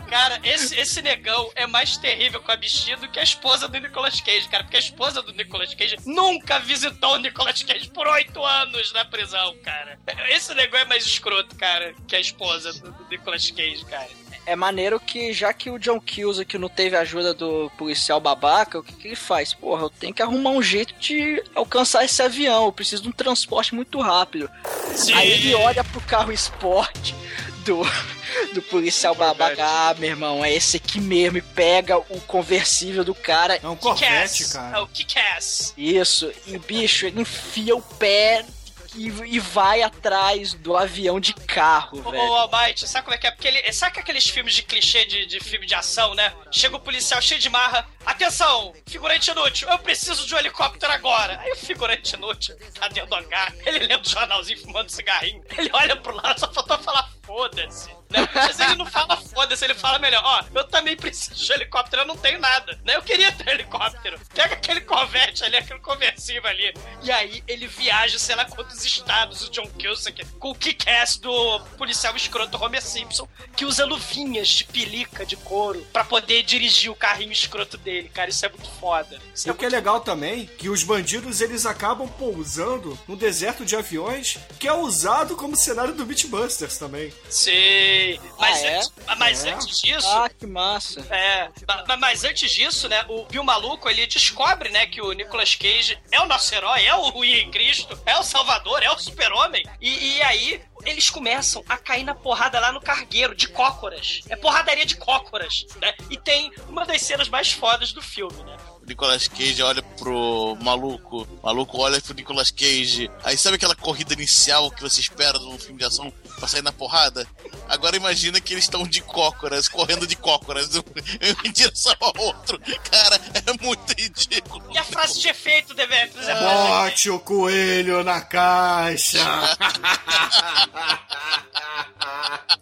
Cara, esse, esse negão é mais terrível com a bichinha do que a esposa do Nicolas Cage, cara. Porque a esposa do Nicolas Cage nunca visitou o Nicolas Cage por oito anos na prisão, cara. Esse negão é mais escroto, cara, que a esposa do, do Nicolas Cage, cara. É maneiro que, já que o John Cusack não teve ajuda do policial babaca, o que, que ele faz? Porra, eu tenho que arrumar um jeito de alcançar esse avião. Eu preciso de um transporte muito rápido. Sim. Aí ele olha pro carro esporte do, do policial babaca. Ah, meu irmão, é esse aqui mesmo. E pega o conversível do cara. É um Kick-Ass. É o Kick-Ass. Isso, e bicho, ele enfia o pé e, e vai atrás do avião de carro, Ô, velho. ô, Almighty, sabe como é que é? Porque ele. Sabe que aqueles filmes de clichê de, de filme de ação, né? Chega o policial cheio de marra. Atenção, figurante inútil, eu preciso de um helicóptero agora. Aí o figurante inútil tá dentro do hangar, ele lendo o jornalzinho, fumando cigarrinho. Ele olha pro lado, só faltou falar foda-se. Né? Mas ele não fala foda-se, ele fala melhor. Ó, eu também preciso de helicóptero, eu não tenho nada. Né? Eu queria ter helicóptero. Pega aquele Corvette ali, aquele conversível ali. E aí ele viaja, sei lá quantos estados, o John Cusack, com o kick-ass do policial escroto Homer Simpson, que usa luvinhas de pelica de couro pra poder dirigir o carrinho escroto dele, cara. Isso é muito foda. Isso E o que é legal também, que os bandidos eles acabam pousando no deserto de aviões, que é usado como cenário do Beatbusters também. Sim. Mas, Ah, é? antes, mas É. antes disso. Ah, que massa. É, ma- ma- mas antes disso, né, o Bill Maluco, ele descobre, né, que o Nicolas Cage é o nosso herói, é o Rui Cristo, é o Salvador, é o super-homem. E, e aí, eles começam a cair na porrada lá no cargueiro, de cócoras. É porradaria de cócoras, né? E tem uma das cenas mais fodas do filme, né? Nicolas Cage olha pro maluco, o maluco olha pro Nicolas Cage. Aí sabe aquela corrida inicial que você espera num filme de ação pra sair na porrada? Agora imagina que eles estão de cócoras, correndo de cócoras, um em direção ao outro. Cara, é muito ridículo. E a frase de efeito, Demetrius, é de Bote o coelho na caixa!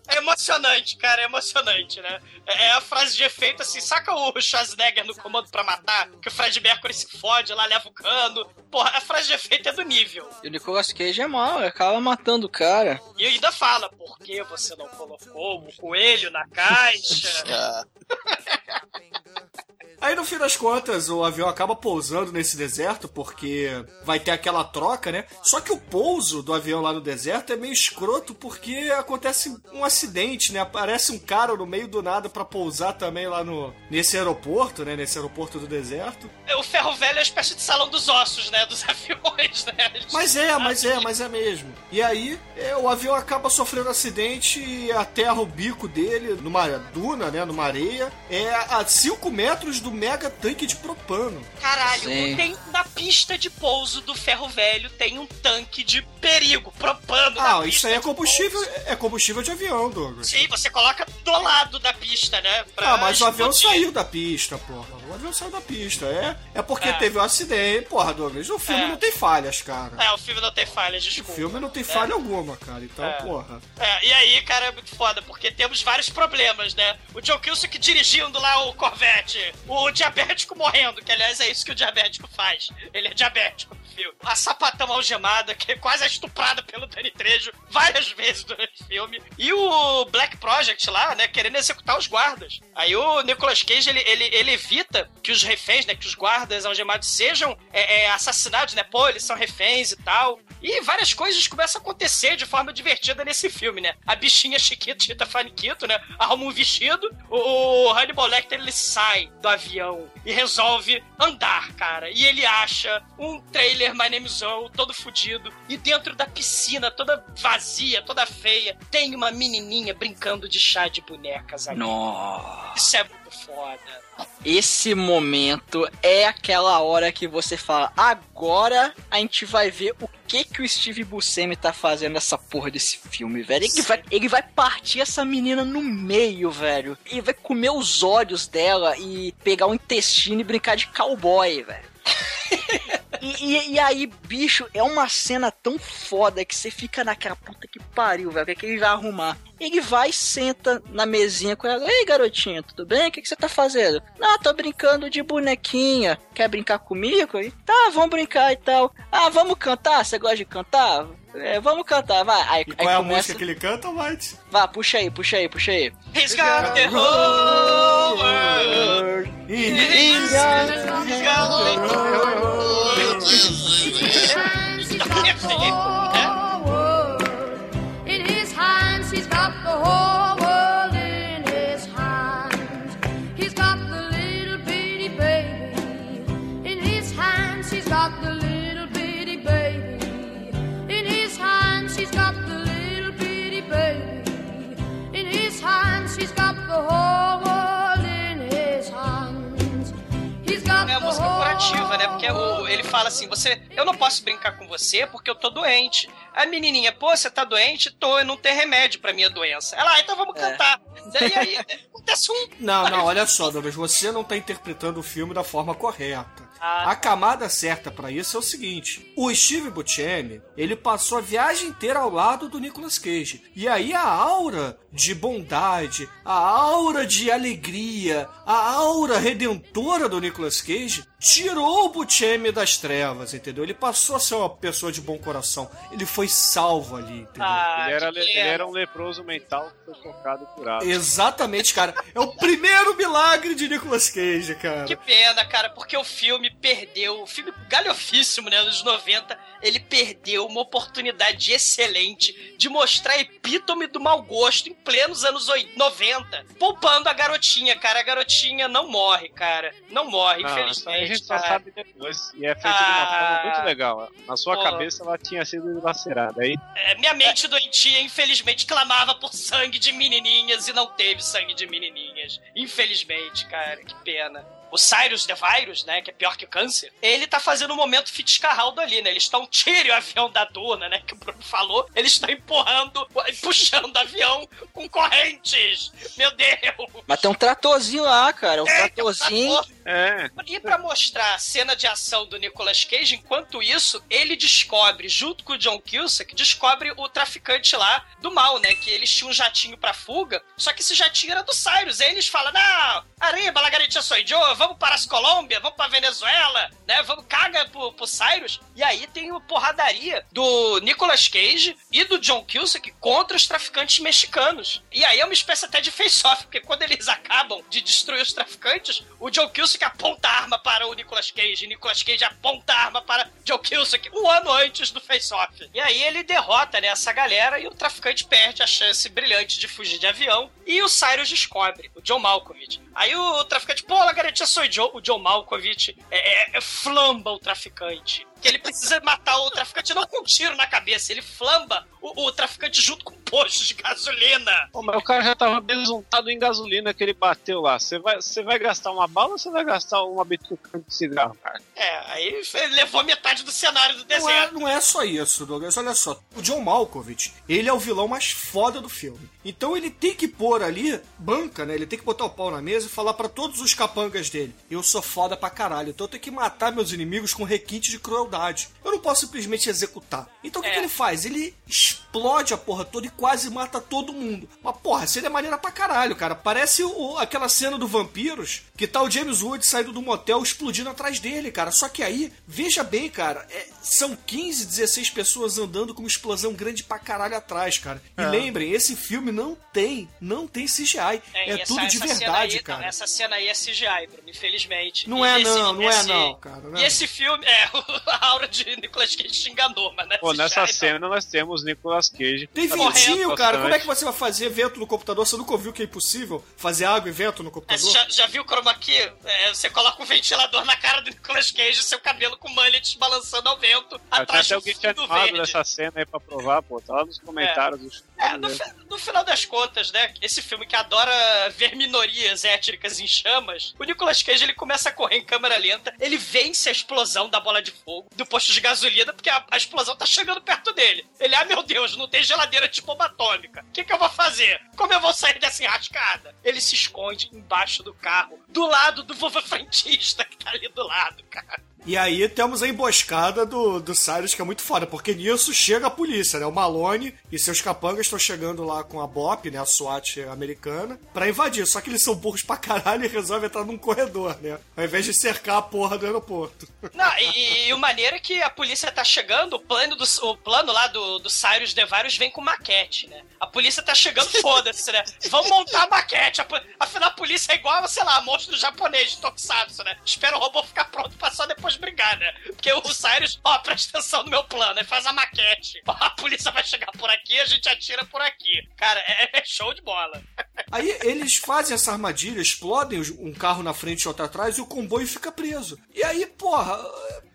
É emocionante, cara, é emocionante, né? É é a frase de efeito assim, saca o Schwarzenegger no comando pra matar? Que o Fred Mercury se fode, lá leva o cano. Porra, a frase de efeito é do nível. E o Nicolas Cage é mal, ele acaba matando o cara. E ainda fala, por que você não colocou o coelho na caixa? Aí no fim das contas, o avião acaba pousando nesse deserto porque vai ter aquela troca, né? Só que o pouso do avião lá no deserto é meio escroto porque acontece um acidente, né? Aparece um cara no meio do nada pra pousar também lá no nesse aeroporto, né? Nesse aeroporto do deserto. o ferro velho é uma espécie de salão dos ossos, né? Dos aviões, né? Mas é, mas é, mas é mesmo. E aí, é, o avião acaba sofrendo acidente e aterra o bico dele numa duna, né? Numa areia. É a 5 metros do mega tanque de propano. Caralho, Sim. tem na pista de pouso do ferro velho tem um tanque de perigo, propano na Ah, pista isso aí é combustível, é combustível de avião, Douglas. Sim, você coloca do lado da pista, né? Ah, mas o avião explodir. saiu da pista, porra. Avião saiu da pista. É, é porque É. teve um acidente. Porra, Douglas, o filme É. não tem falhas, cara. É, o filme não tem falhas, O desculpa. filme não tem É. falha alguma, cara. Então, É. porra. É, e aí, cara, é muito foda, porque temos vários problemas, né? O John Kilsick dirigindo lá o Corvette, o diabético morrendo, que aliás é isso que o diabético faz. Ele é diabético A sapatão algemada, que quase é estuprada pelo Danny Trejo várias vezes durante o filme. E o Black Project lá, né, querendo executar os guardas. Aí o Nicolas Cage, ele, ele, ele evita que os reféns, né, que os guardas algemados sejam é, é, assassinados, né? Pô, eles são reféns e tal. E várias coisas começam a acontecer de forma divertida nesse filme, né? A bichinha Chiquitita Faniquito, né? Arruma um vestido, o, o Hannibal Lecter ele sai do avião e resolve andar, cara. E ele acha um trailer My Name is Earl, todo fudido, e dentro da piscina, toda vazia, toda feia, tem uma menininha brincando de chá de bonecas ali. Nossa. Isso é muito foda. Esse momento é aquela hora que você fala: agora a gente vai ver o que que o Steve Buscemi tá fazendo nessa porra desse filme, velho. Ele vai, ele vai partir essa menina no meio, velho. Ele vai comer os olhos dela e pegar o intestino e brincar de cowboy, velho. E, e- e aí, bicho, é uma cena tão foda que você fica naquela puta que pariu, velho. O que, é que ele vai arrumar? Ele vai senta na mesinha com ela. Ei, garotinha, tudo bem? O que, que você tá fazendo? Não, tô brincando de bonequinha. Quer brincar comigo? E, tá, vamos brincar e tal. Ah, vamos cantar? Você gosta de cantar? É, vamos cantar, vai. Aí, E aí qual é a começa... música que ele canta, White? Vai, puxa aí, puxa aí, puxa aí. He's got the whole world. He's got In a the música whole curativa, né? Porque o- ele fala assim: você, eu não posso brincar com você porque eu tô doente. A menininha, pô, você tá doente? Tô, não tem remédio pra minha doença. Ela, ah, então vamos cantar. E aí acontece um. Não, não, olha só, Douglas, você não tá interpretando o filme da forma correta. Ah, A camada certa pra isso é o seguinte: o Steve Buscemi, ele passou a viagem inteira ao lado do Nicolas Cage. E aí a aura de bondade, a aura de alegria, a aura redentora do Nicolas Cage tirou o Buscemi das trevas, entendeu? Ele passou a ser uma pessoa de bom coração. Ele foi salvo ali, entendeu? Ah, Ele era, ele era um leproso mental que foi tocado e curado. Exatamente, cara. É o primeiro milagre de Nicolas Cage, cara. Que pena, cara, porque o filme perdeu, o filme galhofíssimo, né, dos 90, ele perdeu uma oportunidade excelente de mostrar a epítome do mau gosto em plenos anos oi- 90, poupando a garotinha, cara. A garotinha não morre, cara. Não morre, Não, aí a infelizmente. gente só cara. sabe depois. E é feito de uma Ah. forma muito legal. Na sua Pô. cabeça ela tinha sido dilacerada. Aí É, minha mente doentia, infelizmente, clamava por sangue de menininhas e não teve sangue de menininhas. Infelizmente, cara, que pena. O Cyrus The Virus, né, que é pior que o câncer, ele tá fazendo um momento Fitzcarraldo ali, né? Eles estão tirem o avião da duna, né, que o Bruno falou. Eles estão empurrando, puxando o avião com correntes. Meu Deus! Mas tem um tratorzinho lá, cara. Um É, tratorzinho. É. E pra mostrar a cena de ação do Nicolas Cage, enquanto isso, ele descobre, junto com o John Cusack, descobre o traficante lá do mal, né? Que eles tinham um jatinho pra fuga, só que esse jatinho era do Cyrus. Aí eles falam, não, arriba, Lagarita sou eu, vamos para as Colômbia, vamos pra Venezuela, né? Vamos, caga pro, pro Cyrus. E aí tem uma porradaria do Nicolas Cage e do John Cusack contra os traficantes mexicanos. E aí é uma espécie até de face-off, porque quando eles acabam de destruir os traficantes, o John Cusack aponta a arma para o Nicolas Cage, e Nicolas Cage aponta a arma para John Cusack um ano antes do face-off. E aí ele derrota né, essa galera e o traficante perde a chance brilhante de fugir de avião e o Cyrus descobre, o John Malkovich. Aí o traficante, pô, Lagaretia, sou Joe. O John Malkovich é, é- é flamba o traficante. Que ele precisa matar o traficante não com um tiro na cabeça, ele flamba o, o traficante junto com posto de gasolina. Pô, mas o cara já tava besuntado em gasolina que ele bateu lá. Você vai, você vai gastar uma bala ou você vai gastar uma bituca de cigarro, cara? É, aí ele levou metade do cenário do Não é, não é só isso, Douglas. Olha só. O John Malkovich, ele é o vilão mais foda do filme. Então ele tem que pôr ali, banca, né? Ele tem que botar o pau na mesa e falar pra todos os capangas dele: Eu sou foda pra caralho, então eu tenho que matar meus inimigos com requinte de crueldade. Eu não posso simplesmente executar. Então o que, É. que ele faz? Ele explode a porra toda e quase mata todo mundo. Mas porra, seria maneira pra caralho, cara. Parece o- aquela cena do Vampiros, que tá o James Woods saindo do motel explodindo atrás dele, cara. Só que aí, veja bem, cara, é- são 15, 16 pessoas andando com uma explosão grande pra caralho atrás, cara. E É. lembrem, esse filme não tem, não tem CGI. É, essa- tudo de essa verdade, aí, cara. Não, essa cena aí é CGI, Bruno, infelizmente. Não E é esse- não, não é esse- não, cara. não é E esse filme, é, a aura de Nicolas Cage te enganou, mas não é Pô, nessa CGI, não. cena nós temos Nicolas Cage. Tem Tá ventinho, cara. Como é que você vai fazer vento no computador? Você nunca ouviu que é impossível fazer água e vento no É, computador? você já, já viu o chroma key? É, você coloca um ventilador na cara do Nicolas Cage e seu cabelo com mullet balançando ao vento Tem atrás até do alguém fundo animado verde. dessa cena aí pra provar, pô. Tá lá nos comentários dos É, no, no final das contas, né? Esse filme que adora ver minorias étnicas em chamas, o Nicolas Cage ele começa a correr em câmera lenta, ele vence a explosão da bola de fogo do posto de gasolina, porque a, a explosão tá chegando perto dele. Ele, ah, meu Deus, não tem geladeira de bomba atômica. O que, que eu vou fazer? Como eu vou sair dessa enrascada? Ele se esconde embaixo do carro, do lado do vovô frentista que tá ali do lado, cara. E aí temos a emboscada do, do Cyrus, que é muito foda, porque nisso chega a polícia, né? O Malone e seus capangas estão chegando lá com a BOP, né? A SWAT americana, pra invadir. Só que eles são burros pra caralho e resolvem entrar num corredor, né? Ao invés de cercar a porra do aeroporto. Não, e, e o maneiro é que a polícia tá chegando, o plano, do, o plano lá do, do Cyrus Devarius vem com maquete, né? A polícia tá chegando, foda-se, né? Vamos montar a maquete. A Afinal, a polícia é igual, sei lá, monstro japonês de Tokusatsu, né? Espera o robô ficar pronto pra só depois brigar, né? Porque o Cyrus, ó, presta atenção no meu plano, aí faz a maquete. Ó, a polícia vai chegar por aqui, a gente atira por aqui. Cara, é, é show de bola. Aí eles fazem essa armadilha, explodem um carro na frente e outro atrás e o comboio fica preso. E aí, porra,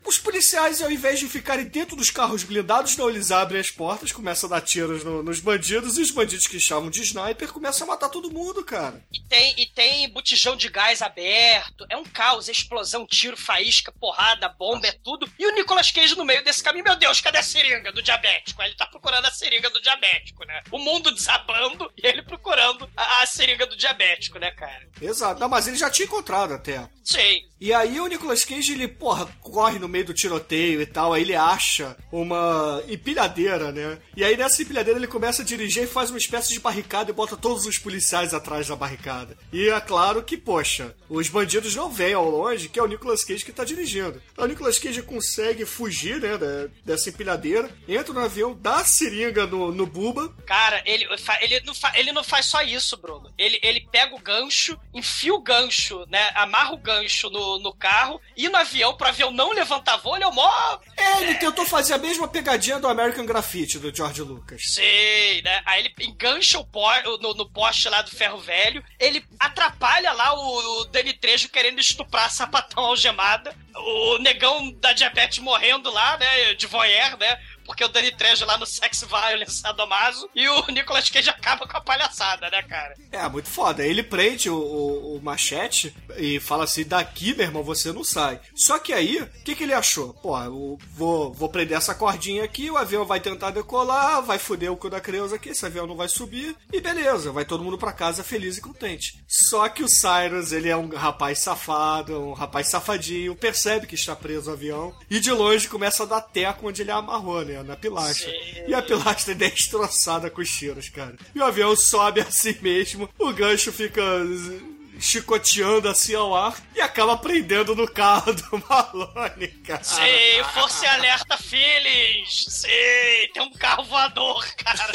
os policiais, ao invés de ficarem dentro dos carros blindados, não, eles abrem as portas, começam a dar tiros no- nos bandidos e os bandidos que estavam de sniper começam a matar todo mundo, cara. Tem, e tem botijão de gás aberto. É um caos, explosão, tiro, faísca, porrada, bomba, é tudo. E o Nicolas Cage no meio desse caminho, meu Deus, cadê a seringa do diabético? Aí Ele tá procurando a seringa do diabético, né? O mundo desabando e ele procurando a, a seringa do diabético, né, cara? Exato. Não, mas ele já tinha encontrado até. Sim. E aí o Nicolas Cage, ele, porra, corre no meio do tiroteio e tal, aí ele acha uma empilhadeira, né? E aí nessa empilhadeira ele começa a dirigir e faz uma espécie de barricada e bota todos os policiais atrás da barricada. E é claro que, poxa, os bandidos não veem ao longe que é o Nicolas Cage que tá dirigindo. Então o Nicolas Cage consegue fugir, né, dessa empilhadeira, entra no avião, dá a seringa no, no Buba, Cara, ele, ele, não ele não faz só isso, Bruno. Ele, ele pega o gancho, enfia o gancho, né? Amarra o gancho no, no carro e no avião, pro avião não levantar ele é o mó É, ele tentou fazer a mesma pegadinha do American Graffiti, do George Lucas. Sei, né? Aí ele engancha o po- no, no poste lá do ferro velho, ele atrapalha lá o, o Dani Trejo querendo estuprar a sapatão algemada, o negão da diabetes morrendo lá, né? De voyeur, né? Porque o Dani Trejo lá no Sex Violence Sadomaso e o Nicolas Cage acaba com a palhaçada, né, cara? É, muito foda. Ele prende o, o- o machete e fala assim: daqui, meu irmão, você não sai. Só que aí, o que, que ele achou? Pô, vou, vou prender essa cordinha aqui, o avião vai tentar decolar, vai foder o cu da Creuza aqui, esse avião não vai subir, e beleza, vai todo mundo pra casa feliz e contente. Só que o Cyrus, ele é um rapaz safado, um rapaz safadinho, percebe que está preso o avião, e de longe começa a dar teco onde ele amarrou, né, na pilastra. E a pilastra é destroçada com os tiros, cara. E o avião sobe assim mesmo, o gancho fica chicoteando assim ao ar e acaba prendendo no carro do Malone, cara. Sei, Força e Alerta Feelings! Sei, tem um carro voador, cara!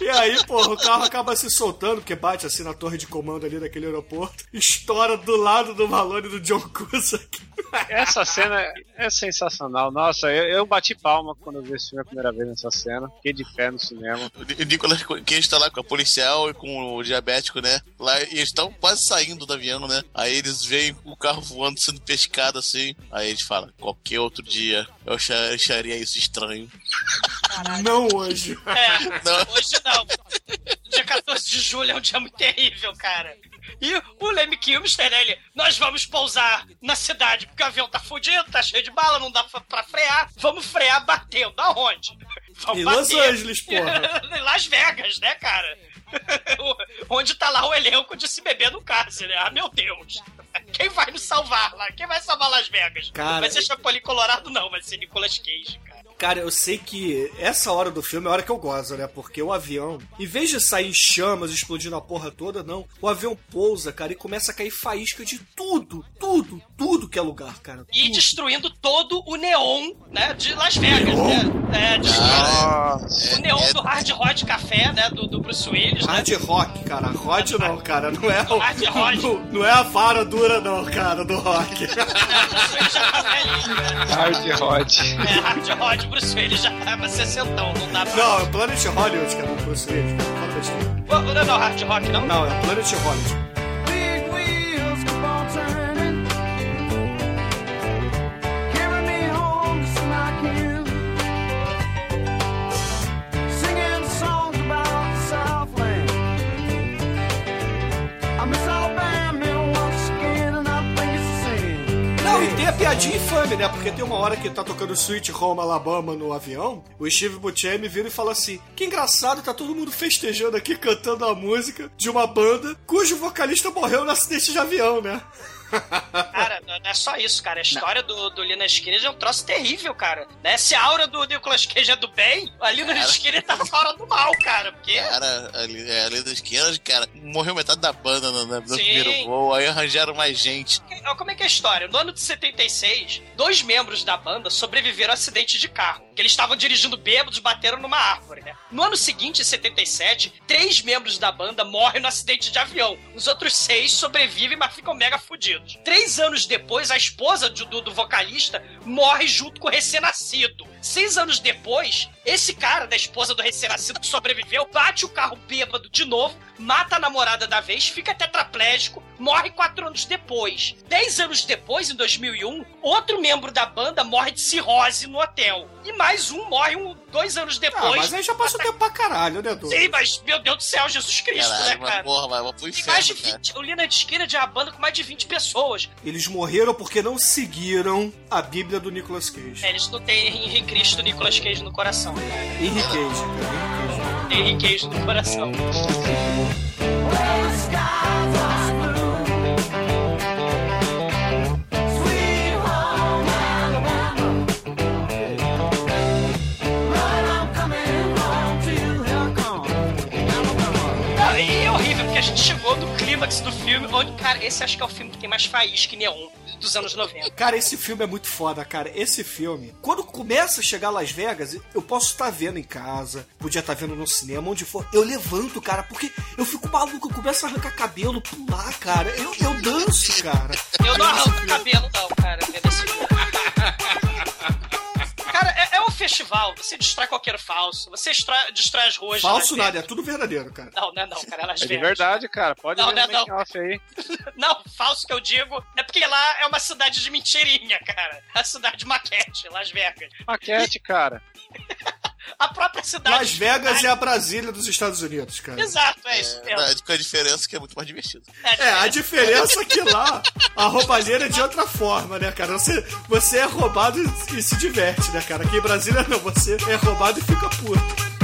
E aí, porra, o carro acaba se soltando, porque bate assim na torre de comando ali daquele aeroporto, estoura do lado do Malone e do John Cusack. Essa cena é sensacional. Nossa, eu, eu bati palma quando eu vi esse filme a primeira vez nessa cena. Fiquei de pé no cinema. O Nicolas Cage tá lá com a policial e com o diabético, né? Lá, e eles estão quase saindo do avião, né? Aí eles veem o carro voando, sendo pescado assim. Aí eles falam, qualquer outro dia eu acha- acharia isso estranho. Não hoje. É, hoje não. Dia 14 de julho é um dia muito terrível, cara. E o Lemmy Kilmister, né, ele, nós vamos pousar na cidade, porque o avião tá fudido, tá cheio de bala, não dá pra, frear. Vamos frear batendo. Aonde? Vamos Em Los bater. Angeles, porra. em Las Vegas, né, cara? Onde tá lá o elenco de se beber no caso, né? Ah, meu Deus. Quem vai nos salvar lá? Quem vai salvar Las Vegas? Cara, vai ser Chapolin Colorado, não, vai ser Nicolas Cage, cara. Eu sei que essa hora do filme é a hora que eu gozo, né? Porque o avião, em vez de sair em chamas, explodindo a porra toda, não. O avião pousa, cara, e começa a cair faísca de tudo, tudo, tudo que é lugar, cara. E destruindo todo o neon, né, de Las Vegas, né? É, destruindo o neon do Hard Rock Café, né, do, do Bruce Willis, né? Hard rock, cara. Rod não, cara. Não é o. Hard rock. Não, não é a vara dura, não, cara, do rock. Hard Rod. É, Hard Rod, Bruce Willis já tava 60, não dá pra... Não, é Planet Hollywood, cara. Bruce Willis, cara. Fala besteira. Pô, Não, não, Hard Rock não? Não, é Planet Hollywood. Piadinha infame, né? Porque tem uma hora que tá tocando Sweet Home Alabama no avião, o Steve Buscemi vira e fala assim: Que engraçado, tá todo mundo festejando aqui, cantando a música de uma banda cujo vocalista morreu no acidente de avião, né? Cara, não é só isso, cara. A história do, do Lina Skinner é um troço terrível, cara. Né? Se a aura do Nicolas Cage é do bem, a Lina Skinner tá a aura do mal, cara. Porque Cara, ali, é, ali das esquinas, cara, morreu metade da banda no, no primeiro voo, aí arranjaram mais gente. Como é que é a história? No ano de 76, dois membros da banda sobreviveram a acidente de carro. Que eles estavam dirigindo bêbados, bateram numa árvore, né? No ano seguinte, em 77, três membros da banda morrem no acidente de avião. Os outros seis sobrevivem, mas ficam mega fudidos. Três anos depois, a esposa de- do, do vocalista morre junto com o recém-nascido. Seis anos depois, esse cara da esposa do recém-nascido que sobreviveu bate o carro bêbado de novo, mata a namorada da vez, fica tetraplégico, morre quatro anos depois. Dez anos depois, em 2001, outro membro da banda morre de cirrose no hotel. E mais um morre um, dois anos Ah, depois. mas aí já passou tempo pra caralho, né, Douglas? Sim, mas, meu Deus do céu, Jesus Cristo, Caralho, né, mas cara? porra, vai pro Tem mais de inferno, cara. 20. O Lina de Skinner é uma banda com mais de 20 pessoas. Eles morreram porque não seguiram a Bíblia do Nicolas Cage. É, eles não têm Henrique Cristo Nicolas Cage no coração. Henry Cage, cara. Tem Henrique Cage no coração. E é horrível, porque a gente chegou no clímax do filme, onde, cara, esse acho que é o filme que tem mais faísca e neon dos anos 90. Cara, esse filme é muito foda, cara. Esse filme, quando começa a chegar a Las Vegas, eu posso estar vendo em casa, podia estar vendo no cinema, onde for. Eu levanto, cara, porque eu fico maluco, eu começo a arrancar cabelo, pular, cara. Eu, eu danço, cara. Eu não arranco cabelo, não, cara, vendo esse filme. É, é festival, você distrai qualquer falso, você extrai- distrai as ruas. Falso nada, é tudo verdadeiro, cara. Não, não é não, cara, é Las É de Vegas. verdade, cara. Pode Não, ver não, no não. off aí. Não, falso que eu digo é porque lá é uma cidade de mentirinha, cara. A cidade maquete, Las Vegas. Maquete, cara. A própria cidade. Las Vegas é a Brasília dos Estados Unidos, cara. Exato, é isso mesmo. É, com a diferença que é muito mais divertido. É, a diferença é que lá a roubalheira é de outra forma, né, cara? Você, você é roubado e se diverte, né, cara? Aqui em Brasília não, você é roubado e fica puto.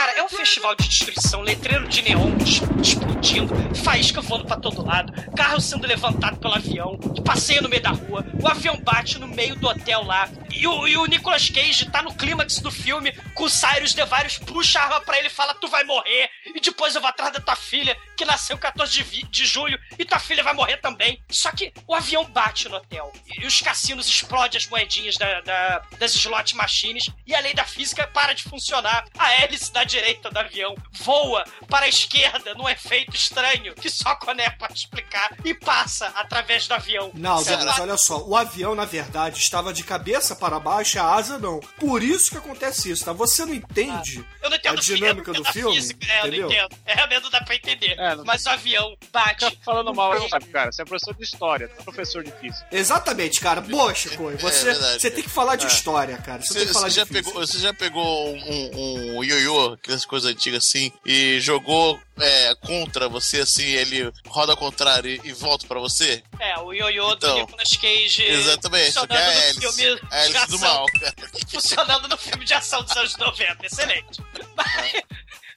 Cara, é um festival de destruição, letreiro de neon explodindo, faísca voando pra todo lado, carro sendo levantado pelo avião, que passeia no meio da rua, o avião bate no meio do hotel lá, e o, e o Nicolas Cage tá no clímax do filme, com o Cyrus DeVarius puxa a arma pra ele e fala, tu vai morrer, e depois eu vou atrás da tua filha, que nasceu 14 de, de julho, e tua filha vai morrer também. Só que o avião bate no hotel, e, e os cassinos explodem as moedinhas da- da- das slot machines, e a lei da física para de funcionar. A hélice da direita do avião voa para a esquerda num efeito estranho que só Coné pode explicar e passa através do avião. Não, Douglas, olha só. O avião, na verdade, estava de cabeça para baixo, a asa não. Por isso que acontece isso, tá? Você não entende Eu não entendo a dinâmica eu do filme, física, É, eu entendeu? não entendo. É, não dá pra entender. É, É, não- mas o avião bate. Fica falando mal, não sabe, cara. Você é professor de história, não é professor de física. Exatamente, cara. Boa, Chico. Você, É você tem que falar de É. história, cara. Você, Você, tem que falar você já de física. pegou, você já pegou um, um ioiô, aquelas coisas antigas assim, e jogou é, contra você, assim, ele roda ao contrário e, e volta pra você? É, o ioiô do Então, Nicolas Cage. Exatamente, só que é a funcionando no hélice. filme A de do ação. mal, funcionando no filme de ação dos anos 90. Excelente. Mas,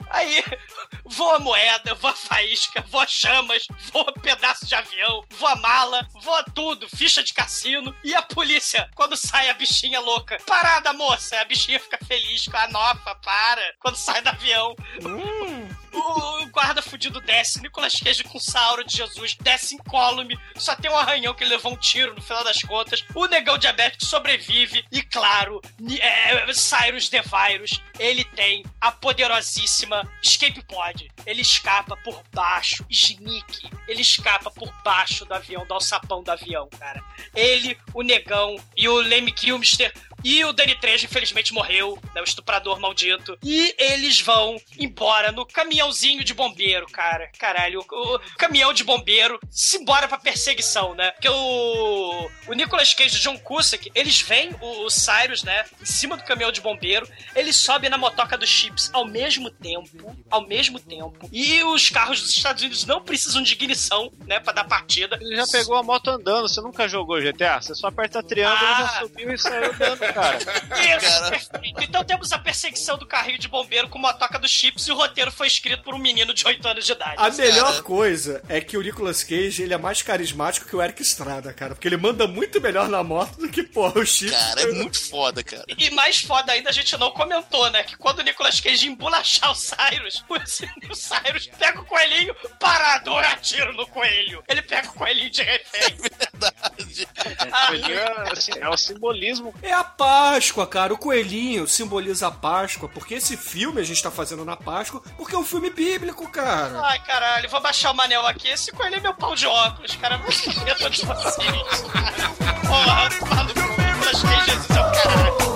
aí, voa moeda, voa faísca, voa chamas, voa pedaço de avião, voa mala, voa tudo, ficha de cassino. E a polícia, quando sai a bichinha louca, parada, moça. A bichinha fica feliz com a nova, para. Quando sai do avião. O guarda fudido desce, Nicolas Cage com Sauro de Jesus, desce incólume, só tem um arranhão que levou um tiro no final das contas. O negão diabético sobrevive, e claro, é, Cyrus The Virus, ele tem a poderosíssima Escape Pod. Ele escapa por baixo, sneak, ele escapa por baixo do avião, do alçapão do avião, cara. Ele, o negão e o Lemmy Kilmister e o Danny Trejo, infelizmente, morreu, né, o estuprador maldito. E eles vão embora no caminhãozinho de bombeiro, cara. Caralho, o, o caminhão de bombeiro se embora pra perseguição, né? Porque o, o Nicolas Cage e o John Cusack, eles veem o, o Cyrus, né, em cima do caminhão de bombeiro, eles sobem na motoca dos chips ao mesmo tempo, ao mesmo tempo. E os carros dos Estados Unidos não precisam de ignição, né, pra dar partida. Ele já pegou a moto andando, você nunca jogou GTA? Você só aperta triângulo, Ah. já subiu e saiu andando, cara. Isso, perfeito. Então temos a perseguição do carrinho de bombeiro com motoca dos chips e o roteiro foi escrito por um menino de 8 anos de idade. A melhor coisa é que o Nicolas Cage ele é mais carismático que o Eric Estrada, cara. Porque ele manda muito melhor na moto do que, porra, o Chico. Cara, é muito foda, cara. E mais foda ainda, a gente não comentou, né? Que quando o Nicolas Cage embolachar o Cyrus, o, Cyrus pega o coelhinho, parador, atira no coelho. Ele pega o coelhinho de refém. Ele é, assim, é o simbolismo. É a Páscoa, cara. O coelhinho simboliza a Páscoa. Porque esse filme a gente tá fazendo na Páscoa, porque é um filme bíblico, cara. Ai, caralho, vou baixar o Manel aqui. Esse coelho é meu pau de óculos, cara. Eu tô de cara. Porra, porra do Nicolas Cage, Jesus é o caralho.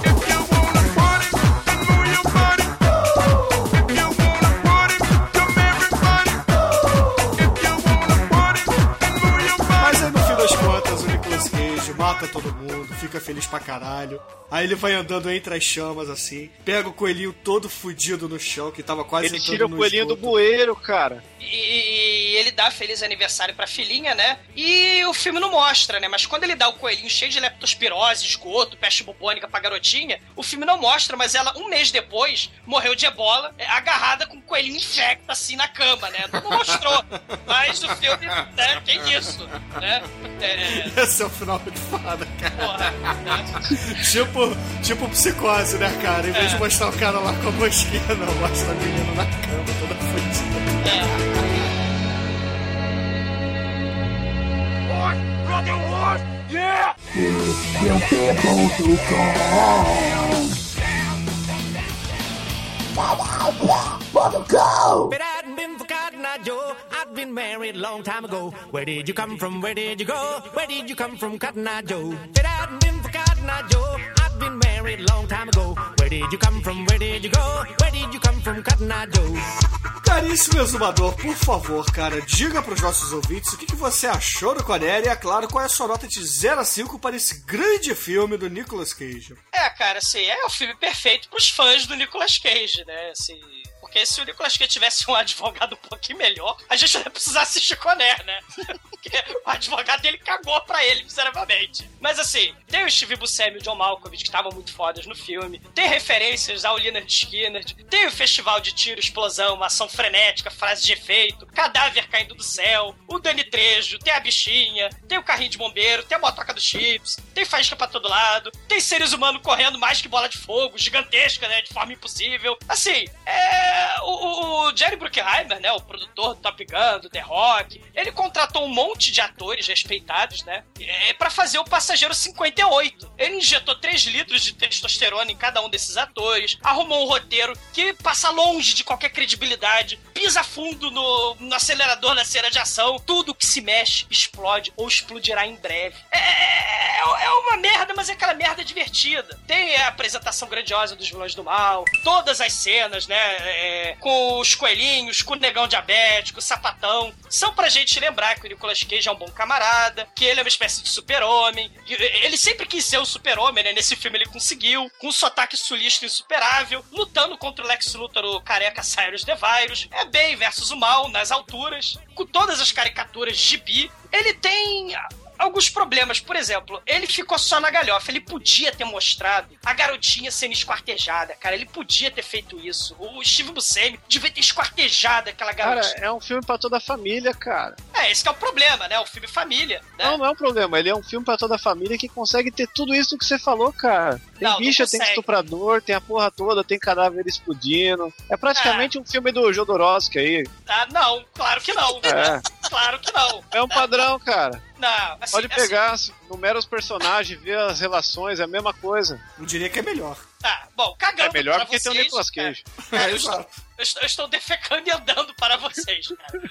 Mata todo mundo, fica feliz pra caralho. Aí ele vai andando entre as chamas assim, pega o coelhinho todo fudido no chão, que tava quase Ele tira o coelhinho do esgoto. bueiro, cara. E, e ele dá feliz aniversário pra filhinha, né? E o filme não mostra, né? Mas quando ele dá o coelhinho cheio de leptospirose, esgoto, peste bubônica pra garotinha, o filme não mostra, mas ela, um mês depois, morreu de ebola, é, agarrada com o coelhinho infecto, assim, na cama, né? Não mostrou. Mas o filme, né, tem isso, né? É, Esse é o final muito foda, cara. porra, né? tipo, tipo psicose, né, cara? Em vez de mostrar o cara lá com a mosquinha, não, mostra a menina na cama, toda fodida. But I hadn't been for Cotton Eye Joe. I'd been married a long time ago. Where did you come from? Where did you go? Where did you come from, Cotton Eye Joe? But I hadn't been for Cotton Eye Joe. Been married a long time ago. Where did you come from? Where did you go? Where did you come from, Cotton Eye Joe? Caríssimo exumador, por favor, cara, diga pros nossos ouvintes o que, que você achou do Conner e, é claro, qual é a sua nota de 0 a 5 para esse grande filme do Nicolas Cage. É, cara, assim, é o filme perfeito pros fãs do Nicolas Cage, né? Assim, porque se o Nicolas Cage tivesse um advogado um pouquinho melhor, a gente não ia precisar assistir Conner, né? Porque o advogado dele cagou pra ele, miseravelmente. Mas assim, tem o Steve Buscemi e o John Malkovich que estavam muito fodas no filme, tem referências ao Leonard Skinner, tem o festival de tiro, explosão, uma ação frenética, frase de efeito, cadáver caindo do céu, o Dani Trejo, tem a bichinha, tem o carrinho de bombeiro, tem a motoca dos chips, tem faísca pra todo lado, tem seres humanos correndo mais que bola de fogo, gigantesca, né, de forma impossível. Assim, é... O, o- Jerry Bruckheimer, né, o produtor do Top Gun, do The Rock, ele contratou um monte de atores respeitados, né, é, pra fazer o Passageiro 58. Ele injetou 3 litros de testosterona em cada um desses atores, arrumou um roteiro que passa longe de qualquer credibilidade, pisa fundo no, no acelerador da cena de ação, tudo que se mexe explode ou explodirá em breve. É, é, é uma merda, mas é aquela merda divertida. Tem a apresentação grandiosa dos vilões do mal, todas as cenas, né, é, com os coelhinhos, com o negão diabético, o sapatão. São pra gente lembrar que o Nicolas Cage é um bom camarada, que ele é uma espécie de super-homem. Ele sempre quis ser um super-homem, né? Nesse filme ele conseguiu, com um sotaque sulista insuperável, lutando contra o Lex Luthor, o careca Cyrus The Virus. É bem versus o mal, nas alturas, com todas as caricaturas de bi. Ele tem alguns problemas. Por exemplo, ele ficou só na galhofa. Ele podia ter mostrado a garotinha sendo esquartejada, cara. Ele podia ter feito isso. O Steve Buscemi devia ter esquartejado aquela Cara, garotinha. é um filme pra toda a família, cara. É, esse que é o problema, né? O filme família. Né? Não, não é um problema. Ele é um filme pra toda a família que consegue ter tudo isso que você falou, cara. Tem Não, não bicha, tem consegue. estuprador, tem a porra toda, tem cadáver explodindo. É praticamente um filme do Jodorowsky aí. Ah, não, claro que não. É. Claro que não. É um padrão, cara. Não, assim, Pode assim, pegar, numera os personagens, ver as relações, é a mesma coisa. Eu diria que é melhor. Tá, bom, cagando É melhor pra porque tem o vocês, Nicolas Cage. É, eu, estou, eu, estou, eu estou defecando e andando para vocês, cara.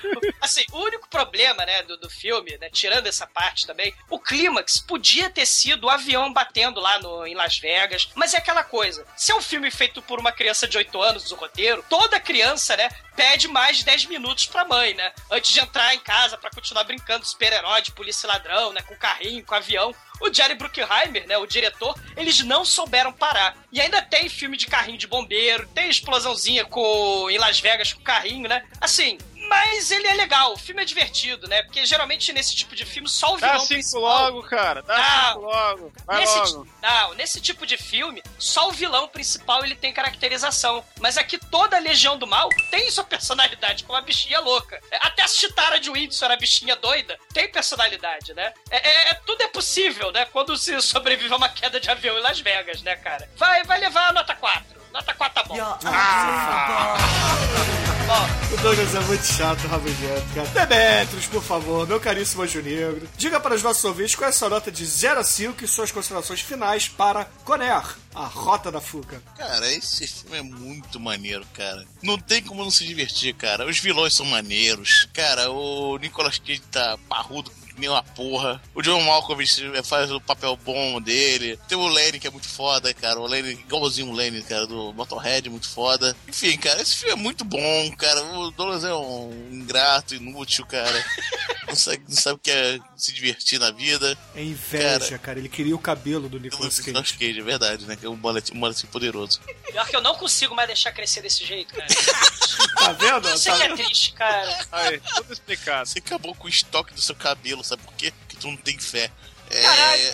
Assim, o único problema, né, do, do filme, né, tirando essa parte também, o clímax podia ter sido o avião batendo lá no, em Las Vegas, mas é aquela coisa, se é um filme feito por uma criança de 8 anos, o roteiro, toda criança, né, pede mais de 10 minutos pra mãe, né, antes de entrar em casa pra continuar brincando super-herói, de polícia ladrão, né, com carrinho, com avião. O Jerry Bruckheimer, né, o diretor, eles não souberam parar. E ainda tem filme de carrinho de bombeiro, tem explosãozinha com em Las Vegas com carrinho, né? Assim, mas ele é legal, o filme é divertido, né? Porque geralmente nesse tipo de filme só o Dá vilão cinco principal- logo, cara. Dá Não. cinco logo. Vai nesse, logo. não, nesse tipo de filme, só o vilão principal ele tem caracterização. Mas aqui toda a Legião do Mal tem sua personalidade, como a bichinha louca. Até a Chitara de Windsor, a bichinha doida, tem personalidade, né? É, é- é- tudo é possível, né? Quando se sobrevive a uma queda de avião em Las Vegas, né, cara? Vai, vai levar a nota 4. Nota 4 tá bom. O Douglas é muito chato, rabugento, cara. Demetrios, por favor, meu caríssimo Anjo Negro. Diga para os nossos ouvintes qual é a sua nota de 0 a 5 e suas considerações finais para Conair, a Rota da Fuca. Cara, esse filme é muito maneiro, cara. Não tem como não se divertir, cara. Os vilões são maneiros. Cara, o Nicolas Cage tá parrudo nem uma porra. O John Malkovich faz o papel bom dele. Tem o Lenny, que é muito foda, cara. O Lenny, igualzinho o Lenny, cara, do Motorhead, muito foda. Enfim, cara, esse filme é muito bom, cara. O Douglas é um ingrato, inútil, cara. Não sabe, não sabe o que é se divertir na vida. É inveja, cara. Ele queria o cabelo do Nicolas Cage. Nicolas Cage, é verdade, né? Que é um mullet, um poderoso. Pior que eu não consigo mais deixar crescer desse jeito, cara. Tá vendo? Isso Tá que é triste, cara. Aí, tudo explicado. Você acabou com o estoque do seu cabelo, sabe por quê? Porque tu não tem fé. É,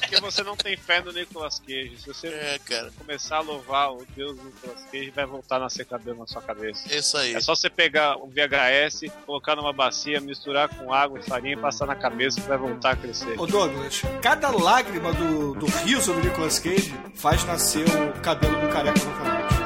Porque você não tem fé no Nicolas Cage. Se você é, cara. começar a louvar o Deus do Nicolas Cage, vai voltar a nascer cabelo na sua cabeça. É isso aí. É só você pegar um VHS, colocar numa bacia, misturar com água e farinha e passar na cabeça que vai voltar a crescer. Ô Douglas, cada lágrima do, do riso do Nicolas Cage faz nascer o cabelo do careca novamente.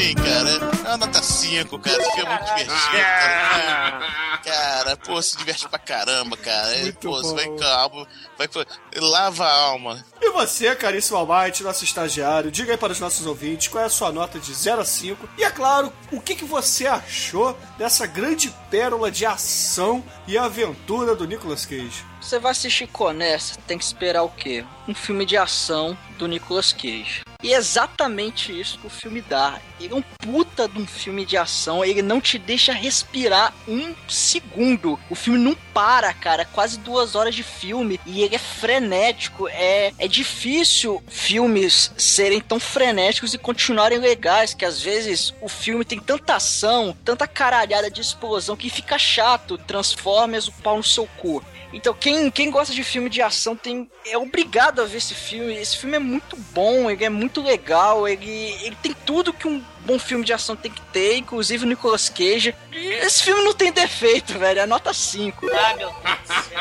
Enfim, cara, é uma nota 5, cara. É muito divertido, cara. Cara, pô, se diverte pra caramba, cara. Muito pô, você vai bom. com a alma, vai com- lava a alma. E você, caríssimo Almighty, nosso estagiário, diga aí para os nossos ouvintes qual é a sua nota de 0 a 5. E é claro, o que, que você achou dessa grande pérola de ação e aventura do Nicolas Cage? Você vai assistir Coné, você tem que esperar o quê? Um filme de ação do Nicolas Cage. E é exatamente isso que o filme dá. Ele é um puta de um filme de ação, ele não te deixa respirar um segundo. O filme não para, cara. Quase duas horas de filme. E ele é frenético. É, é difícil filmes serem tão frenéticos e continuarem legais. Que às vezes o filme tem tanta ação, tanta caralhada de explosão que fica chato. Transformas o pau no seu cu. Então, quem, quem gosta de filme de ação tem é obrigado a ver esse filme. Esse filme é muito bom, ele é muito legal, ele, ele tem tudo que um bom filme de ação tem que ter, inclusive o Nicolas Cage. Esse filme não tem defeito, velho, é nota 5. Ah, meu Deus do céu.